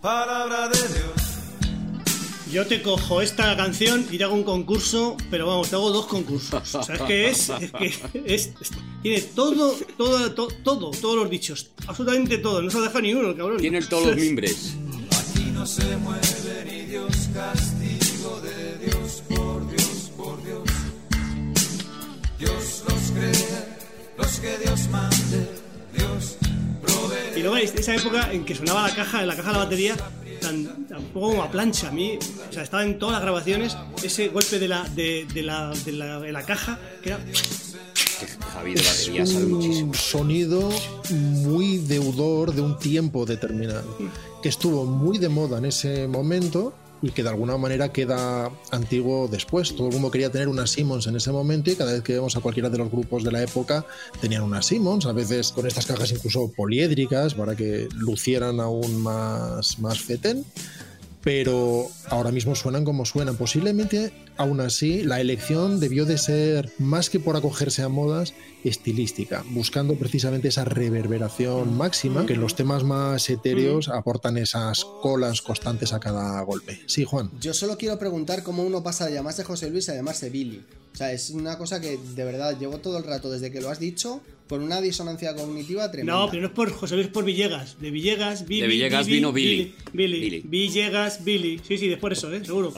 Palabra de Dios. Yo te cojo esta canción y te hago un concurso, pero vamos, te hago dos concursos. O sea, es que es, es que es, es- tiene todo, todo, todo, todo, todos los dichos, absolutamente todo, no se deja ni uno, cabrón. Tiene todos los mimbres. Aquí no se mueve ni Dios castigo de Dios por Dios, por Dios. Dios los crea, los que Dios mande, Dios provee. Y luego hay esa época en que sonaba la caja, la caja de la batería, tan, tan poco como a plancha. A mí, o sea, estaba en todas las grabaciones ese golpe de la, de, de la, de la, de la caja, que era Javi de Es sabe muchísimo. un sonido muy deudor de un tiempo determinado, que estuvo muy de moda en ese momento y que de alguna manera queda antiguo después. Todo el mundo quería tener una Simmons en ese momento y cada vez que vemos a cualquiera de los grupos de la época tenían una Simmons, a veces con estas cajas incluso poliédricas para que lucieran aún más, más feten pero ahora mismo suenan como suenan. Posiblemente, aún así, la elección debió de ser, más que por acogerse a modas, estilística, buscando precisamente esa reverberación máxima que en los temas más etéreos aportan esas colas constantes a cada golpe. Sí, Juan. Yo solo quiero preguntar cómo uno pasa de llamarse José Luis a llamarse Billy. O sea, es una cosa que de verdad llevo todo el rato desde que lo has dicho con una disonancia cognitiva tremenda. No, pero no es por José Luis, es por Villegas. De Villegas, Billy. De Villegas Billy, vino Billy. Billy. Billy. Villegas, Billy. Sí, sí, después eso, ¿eh? Seguro.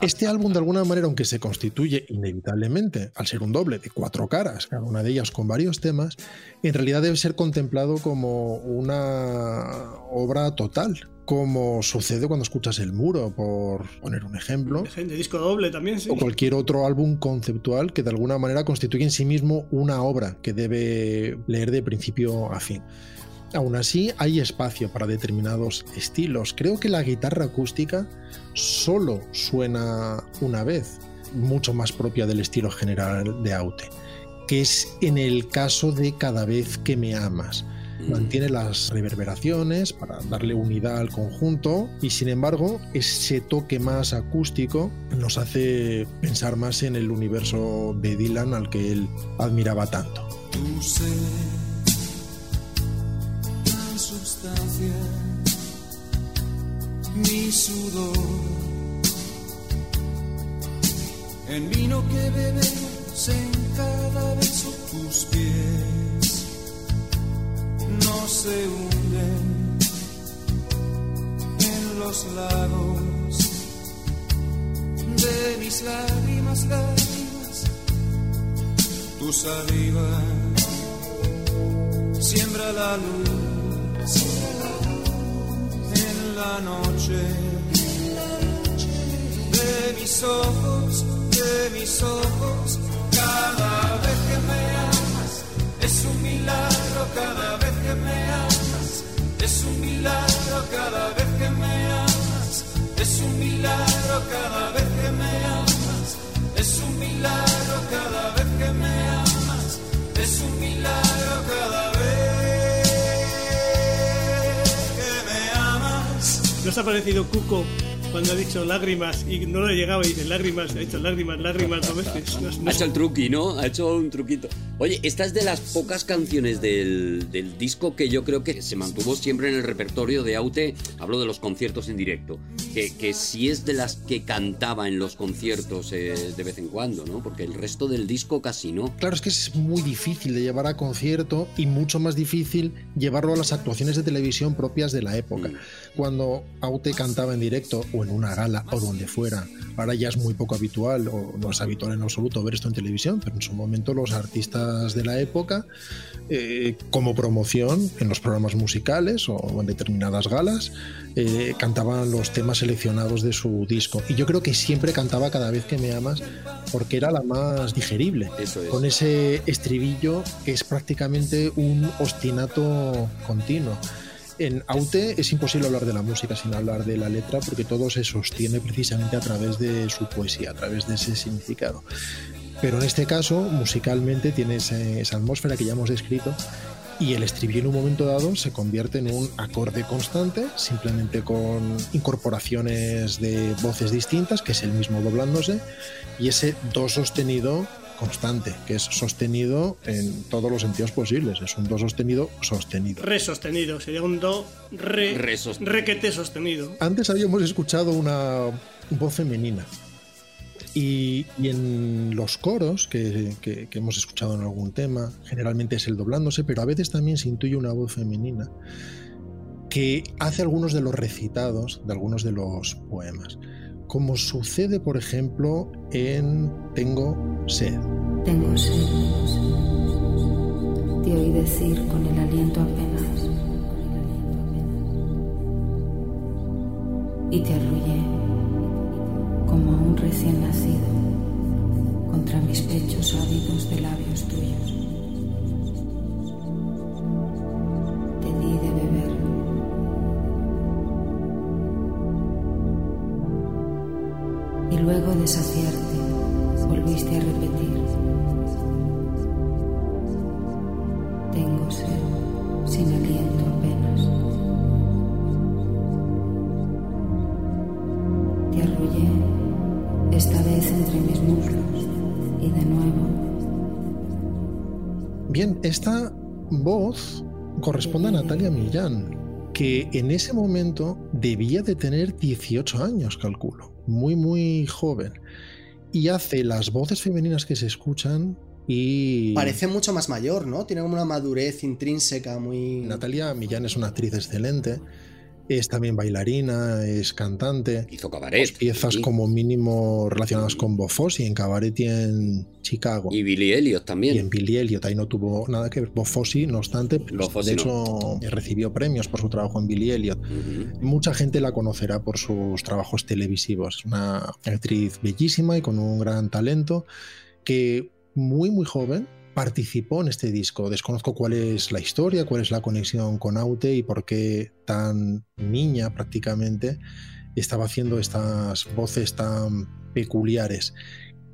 Este álbum, de alguna manera, aunque se constituye inevitablemente al ser un doble de cuatro caras, cada una de ellas con varios temas, en realidad debe ser contemplado como una obra total, como sucede cuando escuchas El Muro, por poner un ejemplo, De disco doble también, sí. o cualquier otro álbum conceptual que de alguna manera constituye en sí mismo una obra que debe leer de principio a fin. Aún así, hay espacio para determinados estilos. Creo que la guitarra acústica solo suena una vez, mucho más propia del estilo general de Aute, que es en el caso de Cada vez que me amas. mantiene las reverberaciones para darle unidad al conjunto y sin embargo ese toque más acústico nos hace pensar más en el universo de Dylan al que él admiraba tanto. Tu ser, la sustancia, mi sudor, en vino que en cada beso tus pies, no se hunden en los lagos. De mis lágrimas, lágrimas, tu saliva siembra la luz en la noche. De mis ojos, de mis ojos, cada vez que me amas es un milagro, cada vez que me amas es un milagro, cada vez que me amas es un milagro, cada vez que me amas es un milagro, cada vez que me amas es un milagro, cada vez que me amas. ¿No os ha parecido Cuco cuando ha dicho lágrimas y no le llegaba y dice lágrimas? Ha dicho lágrimas, lágrimas dos [LAUGHS] veces. No, no Ha hecho el truqui, ¿no? Ha hecho un truquito. Oye, esta es de las pocas canciones del, del disco que yo creo que se mantuvo siempre en el repertorio de Aute. Hablo de los conciertos en directo. Que, que sí es de las que cantaba en los conciertos eh, de vez en cuando, ¿no? Porque el resto del disco casi no. Claro, es que es muy difícil de llevar a concierto y mucho más difícil llevarlo a las actuaciones de televisión propias de la época. Cuando Aute cantaba en directo o en una gala o donde fuera, ahora ya es muy poco habitual o no es habitual en absoluto ver esto en televisión, pero en su momento los artistas de la época, eh, como promoción en los programas musicales o en determinadas galas, eh, cantaban los temas seleccionados de su disco. Y yo creo que siempre cantaba cada vez que me amas porque era la más digerible. Eso es. Con ese estribillo que es prácticamente un ostinato continuo. En Aute es imposible hablar de la música sin hablar de la letra porque todo se sostiene precisamente a través de su poesía, a través de ese significado. Pero en este caso, musicalmente, tiene esa atmósfera que ya hemos descrito y el estribillo en un momento dado se convierte en un acorde constante, simplemente con incorporaciones de voces distintas, que es el mismo doblándose, y ese do sostenido constante, que es sostenido en todos los sentidos posibles. Es un do sostenido sostenido. Re sostenido, sería un do re, Re sostenido. requete sostenido. Antes habíamos escuchado una voz femenina. Y, y en los coros que, que- que hemos escuchado en algún tema, generalmente es el doblándose, pero a veces también se intuye una voz femenina que hace algunos de los recitados de algunos de los poemas. Como sucede, por ejemplo, en Tengo sed. Tengo sed. Te oí decir con el aliento apenas. Y te arrullé como a un recién nacido contra mis pechos ávidos de labios tuyos. Te di de beber. Y luego de a repetir. Tengo sed, sin aliento apenas. Te arrullé, esta vez entre mis muslos, y de nuevo. Bien, esta voz corresponde a Natalia Millán, que en ese momento debía de tener 18 años, calculo, muy, muy joven. Y hace las voces femeninas que se escuchan y... Parece mucho más mayor, ¿no? Tiene como una madurez intrínseca muy... Natalia Millán es una actriz excelente, es también bailarina, es cantante. Hizo cabaret. Piezas sí. como mínimo relacionadas con Bofosi en Cabaret y en Chicago. Y Billy Elliot también. Y en Billy Elliot ahí no tuvo nada que ver. Bofosi, no obstante, pues, Bofosi de no. hecho recibió premios por su trabajo en Billy Elliot. Ujú. Mucha gente la conocerá por sus trabajos televisivos. Es una actriz bellísima y con un gran talento que muy muy joven participó en este disco. Desconozco cuál es la historia, cuál es la conexión con Aute y por qué tan niña prácticamente estaba haciendo estas voces tan peculiares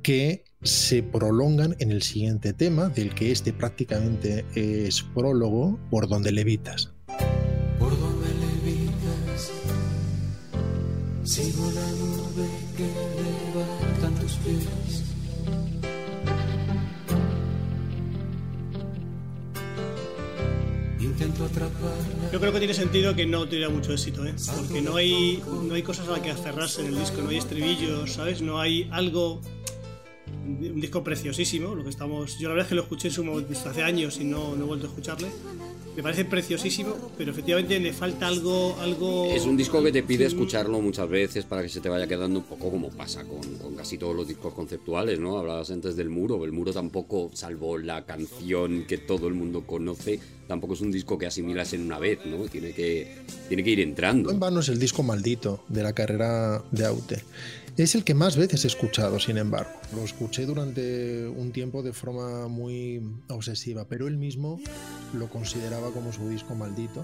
que se prolongan en el siguiente tema, del que este prácticamente es prólogo, por donde levitas. Por donde levitas, sigo la Yo creo que tiene sentido que no tuviera mucho éxito, ¿eh? porque no hay, no hay cosas a las que aferrarse en el disco, no hay estribillos, ¿sabes? No hay algo. Un disco preciosísimo, lo que estamos. Yo la verdad es que lo escuché en su momento hace años y no, no he vuelto a escucharle. Me parece preciosísimo, pero efectivamente le falta algo. algo Es un disco que te pide escucharlo muchas veces para que se te vaya quedando un poco como pasa con, con casi todos los discos conceptuales, ¿no? Hablabas antes del muro, el muro tampoco, salvo la canción que todo el mundo conoce, tampoco es un disco que asimilas en una vez, ¿no? Tiene que, tiene que ir entrando. No en vano es el disco maldito de la carrera de Aute. Es el que más veces he escuchado, sin embargo. Lo escuché durante un tiempo de forma muy obsesiva, pero él mismo lo consideraba como su disco maldito,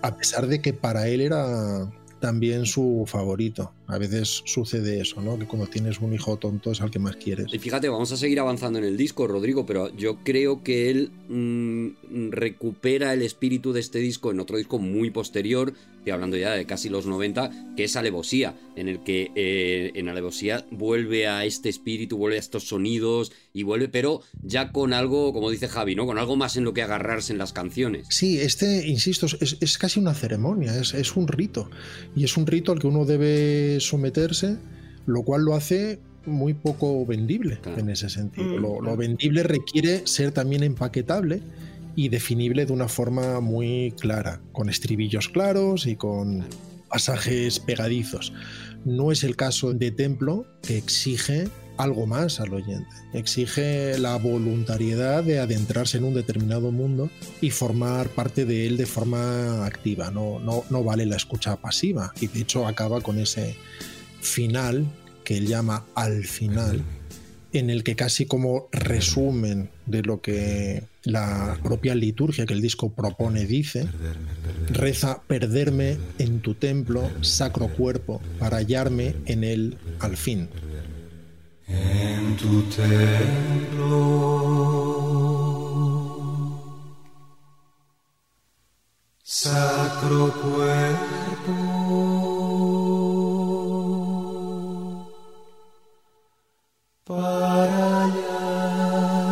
a pesar de que para él era también su favorito. A veces sucede eso, ¿no? Que cuando tienes un hijo tonto es al que más quieres. Y fíjate, vamos a seguir avanzando en el disco, Rodrigo, pero yo creo que él mm, recupera el espíritu de este disco en otro disco muy posterior, estoy hablando ya de casi los 90, que es Alevosía, en el que eh, en Alevosía vuelve a este espíritu, vuelve a estos sonidos y vuelve, pero ya con algo, como dice Javi, ¿no? Con algo más en lo que agarrarse en las canciones. Sí, este, insisto, es, es casi una ceremonia, es, es un rito. Y es un rito al que uno debe someterse, lo cual lo hace muy poco vendible en ese sentido. Mm, Lo, vendible requiere ser también empaquetable y definible de una forma muy clara, con estribillos claros y con pasajes pegadizos. No es el caso de Templo, que exige algo más al oyente. Exige la voluntariedad de adentrarse en un determinado mundo y formar parte de él de forma activa. No, no, no vale la escucha pasiva. Y de hecho acaba con ese final que él llama al final, en el que casi como resumen de lo que la propia liturgia que el disco propone dice, reza perderme en tu templo, sacro cuerpo, para hallarme en él al fin. En tu templo, sacro cuerpo, para hallarme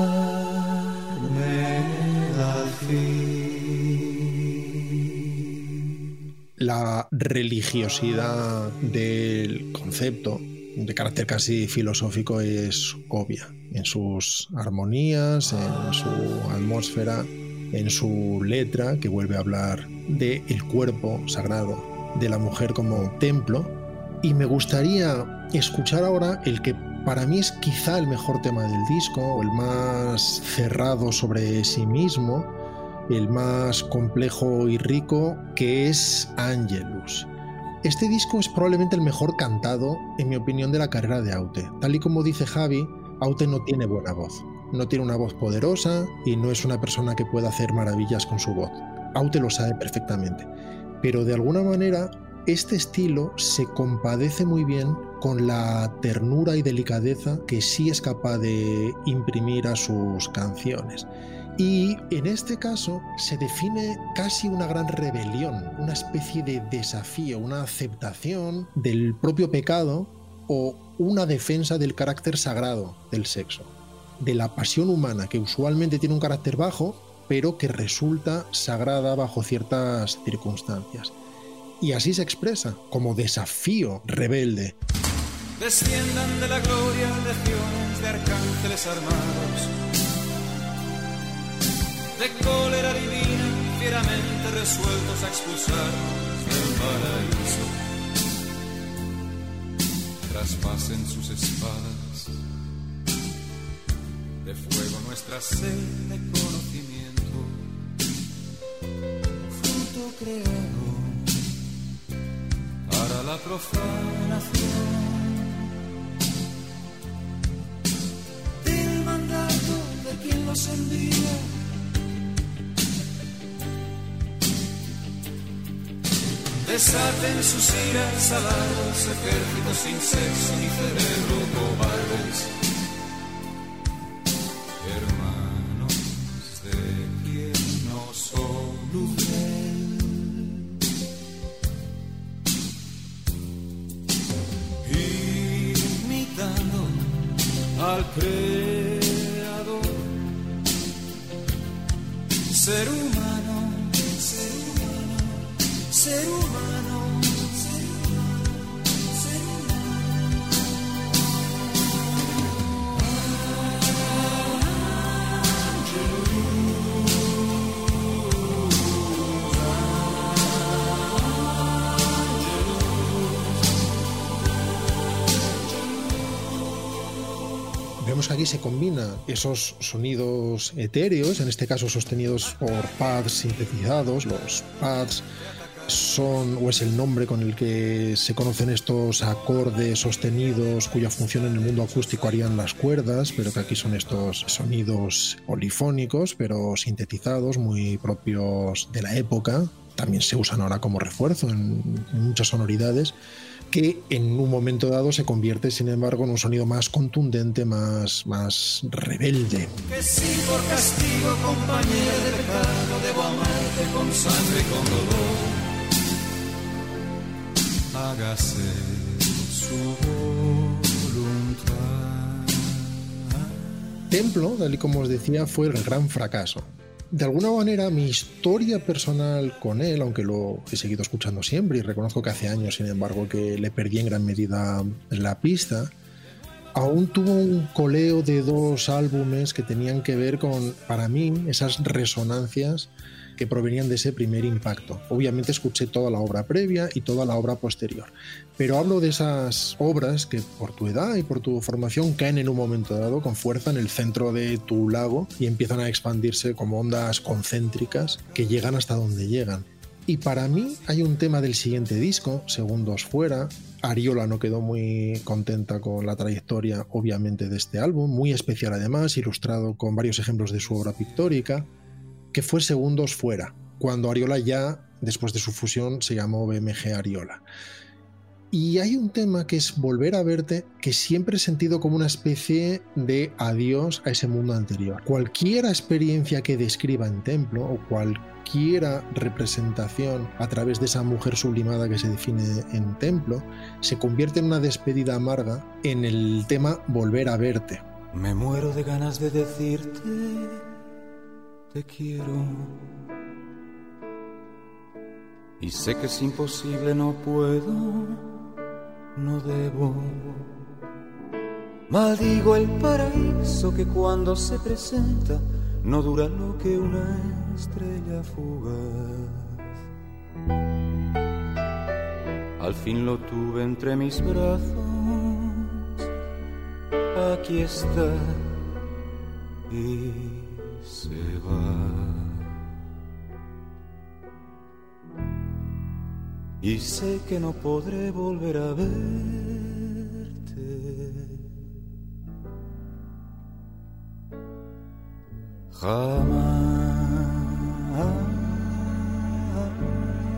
al fin. La religiosidad del concepto de carácter casi filosófico es obvia en sus armonías, en su atmósfera, en su letra que vuelve a hablar de el cuerpo sagrado de la mujer como templo y me gustaría escuchar ahora el que para mí es quizá el mejor tema del disco, el más cerrado sobre sí mismo, el más complejo y rico, que es Angelus. Este disco es probablemente el mejor cantado, en mi opinión, de la carrera de Aute. Tal y como dice Javi, Aute no tiene buena voz. No tiene una voz poderosa y no es una persona que pueda hacer maravillas con su voz. Aute lo sabe perfectamente. Pero de alguna manera, este estilo se compadece muy bien con la ternura y delicadeza que sí es capaz de imprimir a sus canciones. Y en este caso se define casi una gran rebelión, una especie de desafío, una aceptación del propio pecado o una defensa del carácter sagrado del sexo, de la pasión humana que usualmente tiene un carácter bajo, pero que resulta sagrada bajo ciertas circunstancias. Y así se expresa, como desafío rebelde. Desciendan de la gloria legiones de arcángeles armados, de cólera divina, fieramente resueltos a expulsarnos del paraíso. Traspasen sus espadas, de fuego nuestra sed de conocimiento, fruto creado para la profanación. del mandato de quien los envía. Desaten sus iras alados, ejércitos sin sexo ni cerebro, cobardes. Se combina esos sonidos etéreos, en este caso sostenidos por pads sintetizados. Los pads son o es el nombre con el que se conocen estos acordes sostenidos cuya función en el mundo acústico harían las cuerdas, pero que aquí son estos sonidos polifónicos, pero sintetizados, muy propios de la época. También se usan ahora como refuerzo en muchas sonoridades que en un momento dado se convierte, sin embargo, en un sonido más contundente, más, más rebelde. Que si por castigo, compañera de pecado, debo amarte con sangre y con dolor. Hágase su voluntad. Templo, tal y como os decía, fue el gran fracaso. De alguna manera, mi historia personal con él, aunque lo he seguido escuchando siempre y reconozco que hace años, sin embargo, que le perdí en gran medida la pista, aún tuvo un coleo de dos álbumes que tenían que ver con, para mí, esas resonancias que provenían de ese primer impacto. Obviamente escuché toda la obra previa y toda la obra posterior, pero hablo de esas obras que por tu edad y por tu formación caen en un momento dado con fuerza en el centro de tu lago y empiezan a expandirse como ondas concéntricas que llegan hasta donde llegan. Y para mí hay un tema del siguiente disco, Segundos Fuera. Ariola no quedó muy contenta con la trayectoria, obviamente, de este álbum, muy especial además, ilustrado con varios ejemplos de su obra pictórica que fue Segundos Fuera, cuando Ariola ya, después de su fusión, se llamó BMG Ariola. Y hay un tema que es Volver a verte, que siempre he sentido como una especie de adiós a ese mundo anterior. Cualquier experiencia que describa en Templo o cualquiera representación a través de esa mujer sublimada que se define en Templo, se convierte en una despedida amarga en el tema Volver a verte. Me muero de ganas de decirte te quiero. Y sé que es imposible, no puedo, no debo. Maldigo el paraíso que cuando se presenta no dura lo que una estrella fugaz. Al fin lo tuve entre mis brazos, aquí está. Y Y sé que no podré volver a verte. Jamás.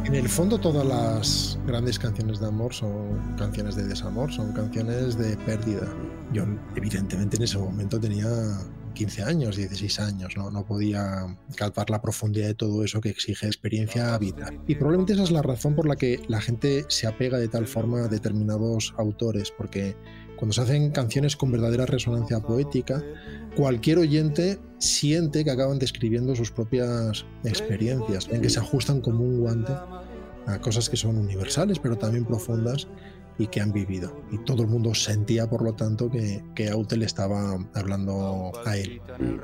En el fondo todas las grandes canciones de amor son canciones de desamor, son canciones de pérdida. Yo evidentemente en ese momento tenía 15 años, 16 años, ¿no? no podía calpar la profundidad de todo eso que exige experiencia vital. Y probablemente esa es la razón por la que la gente se apega de tal forma a determinados autores, porque cuando se hacen canciones con verdadera resonancia poética, cualquier oyente siente que acaban describiendo sus propias experiencias, en que se ajustan como un guante a cosas que son universales, pero también profundas y que han vivido. Y todo el mundo sentía, por lo tanto, que, que Autel estaba hablando a él.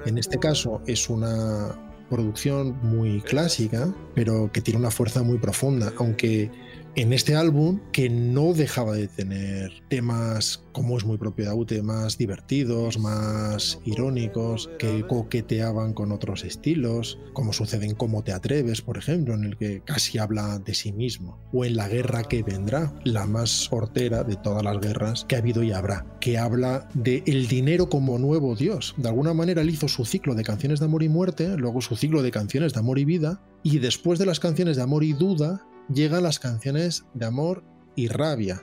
En este caso es una producción muy clásica, pero que tiene una fuerza muy profunda, aunque en este álbum que no dejaba de tener temas, como es muy propio de Aute, más divertidos, más irónicos, que coqueteaban con otros estilos, como sucede en Cómo te atreves, por ejemplo, en el que casi habla de sí mismo, o en La guerra que vendrá, la más hortera de todas las guerras que ha habido y habrá, que habla de el dinero como nuevo Dios. De alguna manera él hizo su ciclo de canciones de amor y muerte, luego su ciclo de canciones de amor y vida, y después de las canciones de amor y duda, llegan las canciones de amor y rabia.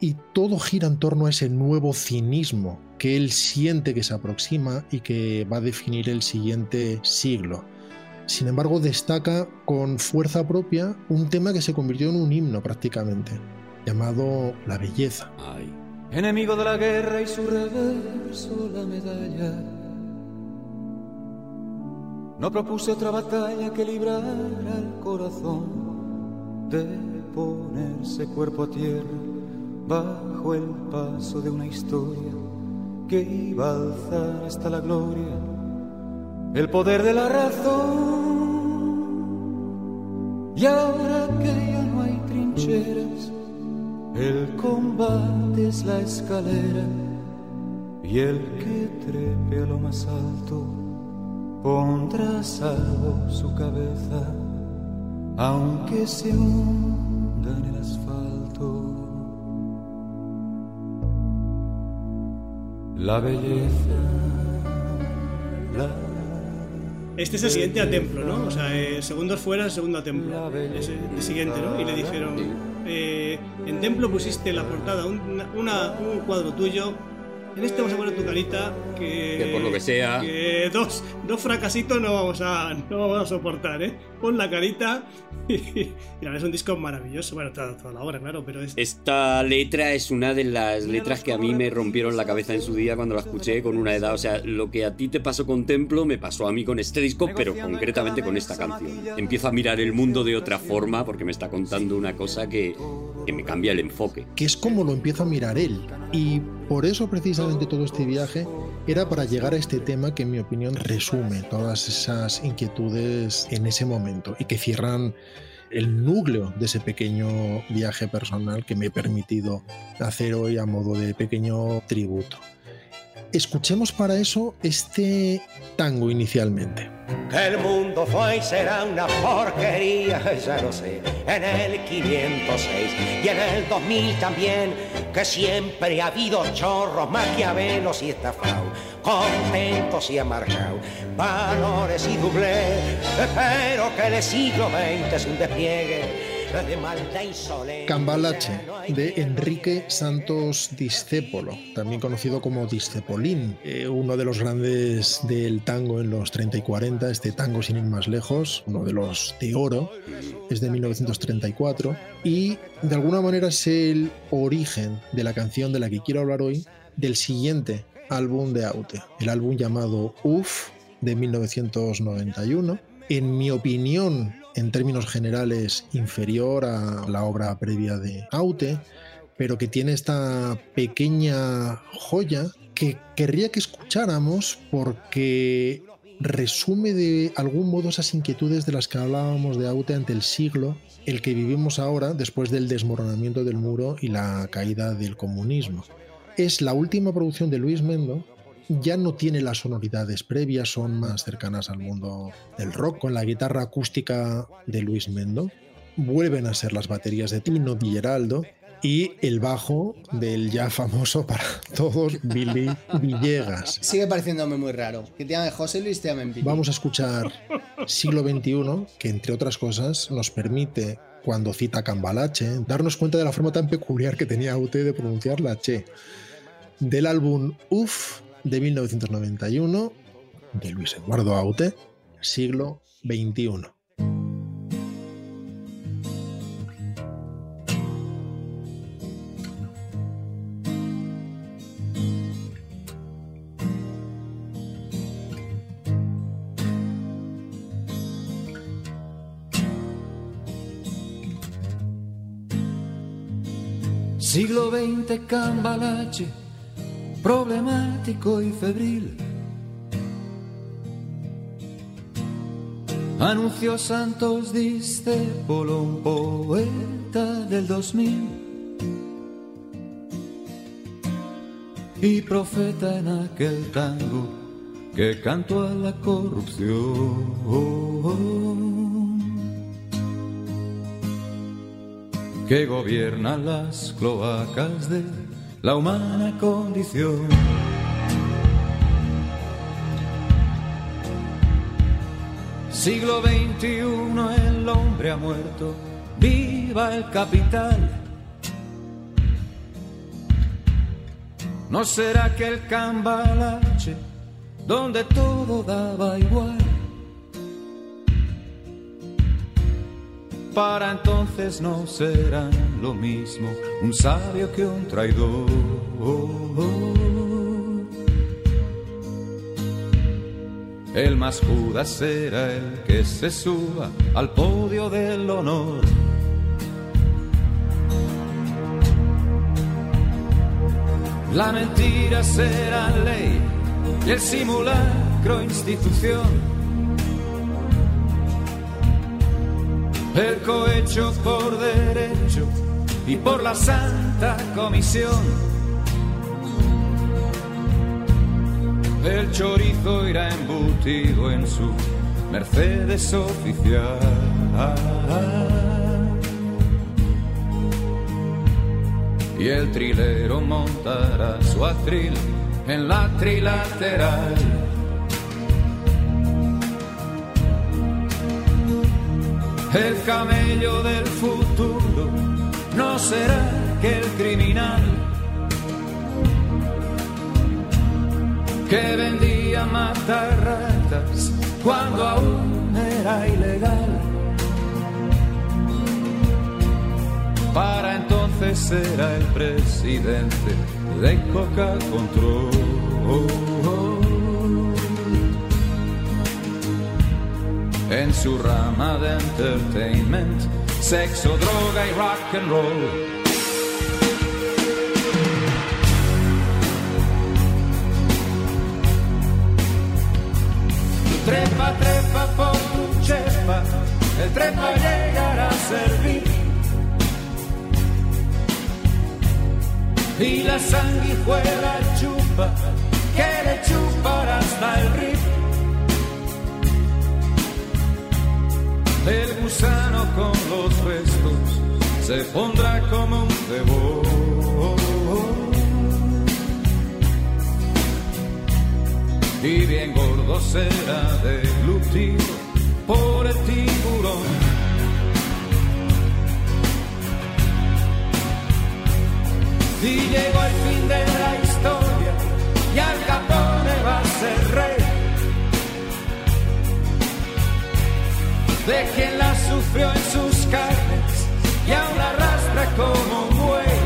Y todo gira en torno a ese nuevo cinismo que él siente que se aproxima y que va a definir el siguiente siglo. Sin embargo, destaca con fuerza propia un tema que se convirtió en un himno prácticamente, llamado La belleza. enemigo de la guerra y su reverso la medalla. No propuse otra batalla que librar al corazón de ponerse cuerpo a tierra bajo el paso de una historia que iba a alzar hasta la gloria el poder de la razón. Y ahora que ya no hay trincheras, el combate es la escalera y el que trepe a lo más alto pondrá salvo su cabeza, aunque se hunda en el asfalto. La belleza, la Este es el siguiente a Templo, ¿no? O sea, eh, segundos fuera, el segundo a Templo. Es el, siguiente, ¿no? Y le dijeron, eh, en Templo pusiste la portada, una- un cuadro tuyo. En este vamos a poner tu carita, que... Que por lo que sea- que dos, dos fracasitos no vamos, a, no vamos a soportar, ¿eh? Pon la carita [LAUGHS] y, y la verdad es un disco maravilloso. Bueno, toda, toda la obra, claro, pero es... Esta letra es una de las letras que a mí me rompieron la cabeza en su día cuando la escuché con una edad. O sea, lo que a ti te pasó con Templo me pasó a mí con este disco, pero concretamente con esta canción. Empiezo a mirar el mundo de otra forma porque me está contando una cosa que, que me cambia el enfoque. que es como lo empieza a mirar él. Y por eso precisamente todo este viaje era para llegar a este tema que en mi opinión resume todas esas inquietudes en ese momento y que cierran el núcleo de ese pequeño viaje personal que me he permitido hacer hoy a modo de pequeño tributo. Escuchemos para eso este tango inicialmente. Que el mundo fue y será una porquería, ya lo sé, en el 506 y en el 2000 también, que siempre ha habido chorros, maquiavelos y estafados, contentos y amargados, valores y doblez, pero que el siglo XX es un despliegue. Cambalache de Enrique Santos Discépolo, también conocido como Discepolín, eh, uno de los grandes del tango en los 30 y 40, este tango sin ir más lejos, uno de los de oro, es de 1934 y de alguna manera es el origen de la canción de la que quiero hablar hoy, del siguiente álbum de Aute, el álbum llamado UF de 1991. En mi opinión, en términos generales, inferior a la obra previa de Aute, pero que tiene esta pequeña joya que querría que escucháramos porque resume de algún modo esas inquietudes de las que hablábamos de Aute ante el siglo, el que vivimos ahora después del desmoronamiento del muro y la caída del comunismo. Es la última producción de Luis Mendo, ya no tiene las sonoridades previas, son más cercanas al mundo del rock, con la guitarra acústica de Luis Mendo. Vuelven a ser las baterías de Tino Di Geraldo y el bajo del ya famoso para [LAUGHS] todos Billy Villegas. Sigue pareciéndome muy raro. Que te llame José Luis, te llamen Billy. Vamos a escuchar Siglo XXI, que entre otras cosas nos permite, cuando cita Cambalache, darnos cuenta de la forma tan peculiar que tenía Aute de pronunciar la che. Del álbum UF de 1991, de Luis Eduardo Aute, siglo XXI. Siglo XX cambalache, problemático y febril. Anunció Santos Discépolo, un poeta del 2000. Y profeta en aquel tango que cantó a la corrupción. que gobierna las cloacas de la humana condición. Siglo XXI, el hombre ha muerto, viva el capital. ¿No será que el cambalache, donde todo daba igual? Para entonces no serán lo mismo un sabio que un traidor. El más Judas será el que se suba al podio del honor. La mentira será ley y el simulacro institución. El cohecho por derecho y por la santa comisión. El chorizo irá embutido en su Mercedes oficial. Y el trilero montará su atril en la trilateral. El camello del futuro no será que el criminal que vendía matar ratas cuando aún era ilegal. Para entonces será el presidente de Coca Control. En su rama de entertainment, sexo, droga y rock and roll. Trepa, trepa por tu chepa, el trepa llegará a servir. Y la sanguijuela chupa, que le chupará hasta el rip. El gusano con los restos se pondrá como un cebo. y bien gordo será deglutido por el tiburón. Y llegó el fin de la historia y Al Capone va a ser rey. De quien la sufrió en sus carnes y aún arrastra como un buey.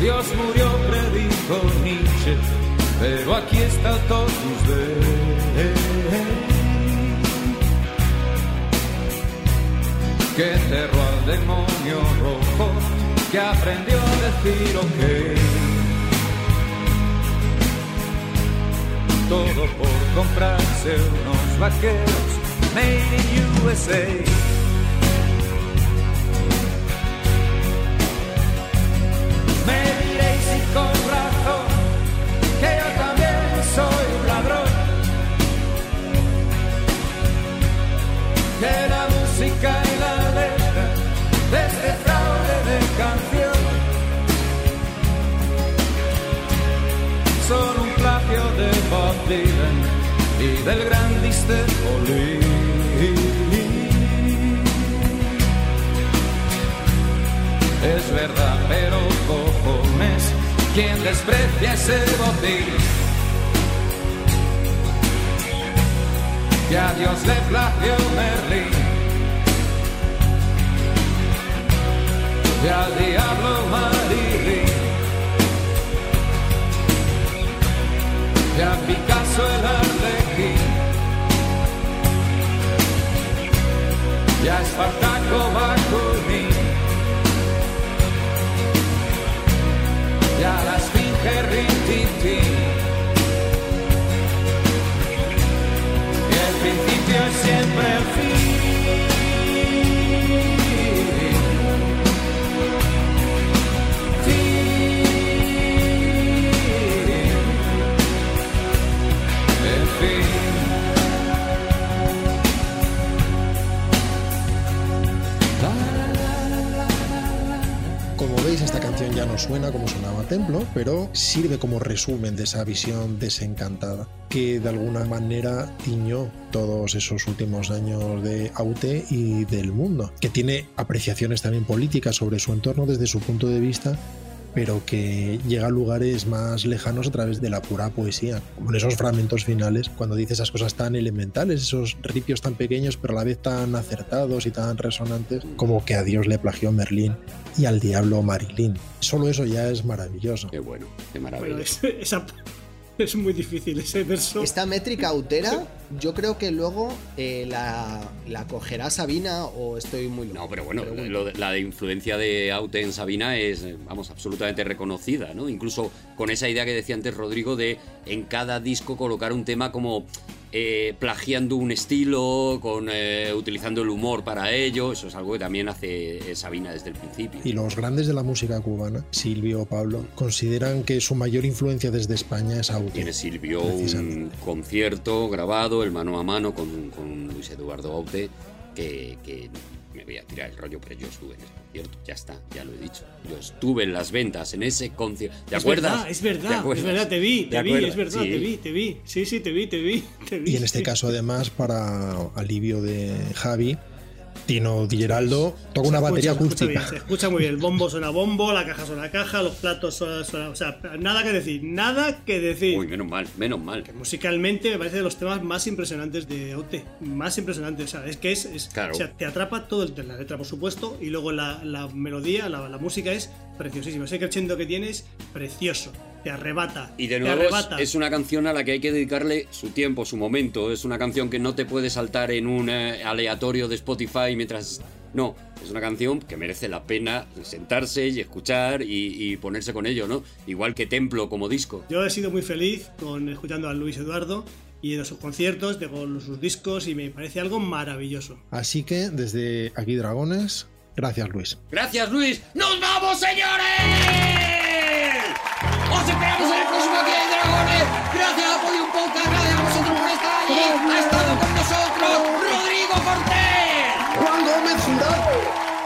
Dios murió, predijo Nietzsche, pero aquí está Totus que enterró al demonio rojo, que aprendió a decir ok. Todo por comprarse unos vaqueros made in USA. Y del gran Distel Es verdad, pero cojones, quien desprecia ese botín. Que a Dios le plagió Merlín. Y al diablo Marilyn. Y a Picasso el Arlequín. Y a Espartaco Bakunin. y a la esfinge Rintintín. Y el principio es siempre el fin. Ya no suena como sonaba Templo, pero sirve como resumen de esa visión desencantada que de alguna manera tiñó todos esos últimos años de Aute y del mundo, que tiene apreciaciones también políticas sobre su entorno desde su punto de vista pero que llega a lugares más lejanos a través de la pura poesía, como en esos fragmentos finales, cuando dice esas cosas tan elementales, esos ripios tan pequeños, pero a la vez tan acertados y tan resonantes, como que a Dios le plagió Merlín y al diablo Marilyn. Solo eso ya es maravilloso. Qué bueno, qué Bueno, es, esa- [LAUGHS] es muy difícil ese verso. Esta métrica autera, yo creo que luego eh, la, la cogerá Sabina o estoy muy loco. No, pero bueno, lo de- la de influencia de Aute en Sabina es, eh, vamos, absolutamente reconocida, ¿no? Incluso con esa idea que decía antes Rodrigo de en cada disco colocar un tema como eh, plagiando un estilo, con eh, utilizando el humor para ello. Eso es algo que también hace eh, Sabina desde el principio. Y los grandes de la música cubana, Silvio o Pablo, consideran que su mayor influencia desde España es Aute. Tiene Silvio un concierto grabado, el mano a mano con, con Luis Eduardo Aute, que, que me voy a tirar el rollo, pero yo estuve en ese concierto, ya está, ya lo he dicho. Yo estuve en las ventas en ese concierto. ¿Te es acuerdas? verdad, es ¿Te verdad, acuerdas? es verdad, te vi, ¿Te te vi, acuerdas? es verdad, Sí. te vi, te vi. Sí, sí, te vi, te vi, te vi. Y en este caso, además, para alivio de Javi, Tino Di Geraldo toca una batería escucha, se escucha acústica. bien, se escucha muy bien. El bombo suena a bombo, la caja suena a caja, los platos suenan, O sea, nada que decir, nada que decir. Uy, menos mal, menos mal. Musicalmente me parece de los temas más impresionantes de Aute. Más impresionantes. O sea, es que es. es- Claro. O sea, te atrapa todo el, la letra, por supuesto, y luego la, la melodía, la, la música es preciosísima. Ese crescendo que tienes, precioso. Te arrebata. Y de nuevo es, arrebata. es una canción a la que hay que dedicarle su tiempo, su momento. Es una canción que no te puede saltar en un eh, aleatorio de Spotify mientras... No, es una canción que merece la pena sentarse y escuchar y, y ponerse con ello, ¿no? Igual que Templo como disco. Yo he sido muy feliz con escuchando a Luis Eduardo y en sus conciertos, de con sus discos, y me parece algo maravilloso. Así que desde aquí Dragones, gracias Luis. Gracias, Luis. ¡Nos vamos, señores! ¡Os esperamos en el próximo Aquí hay Dragones! Gracias a Podium Podcast, gracias a vosotros por estar allí. Ha estado con nosotros Rodrigo Cortés. Juan Gómez Jurado,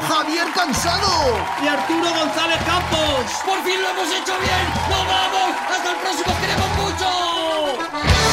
Javier Cansado y Arturo González Campos. ¡Por fin lo hemos hecho bien! ¡Nos vamos! ¡Hasta el próximo! ¡Os ¡Queremos mucho!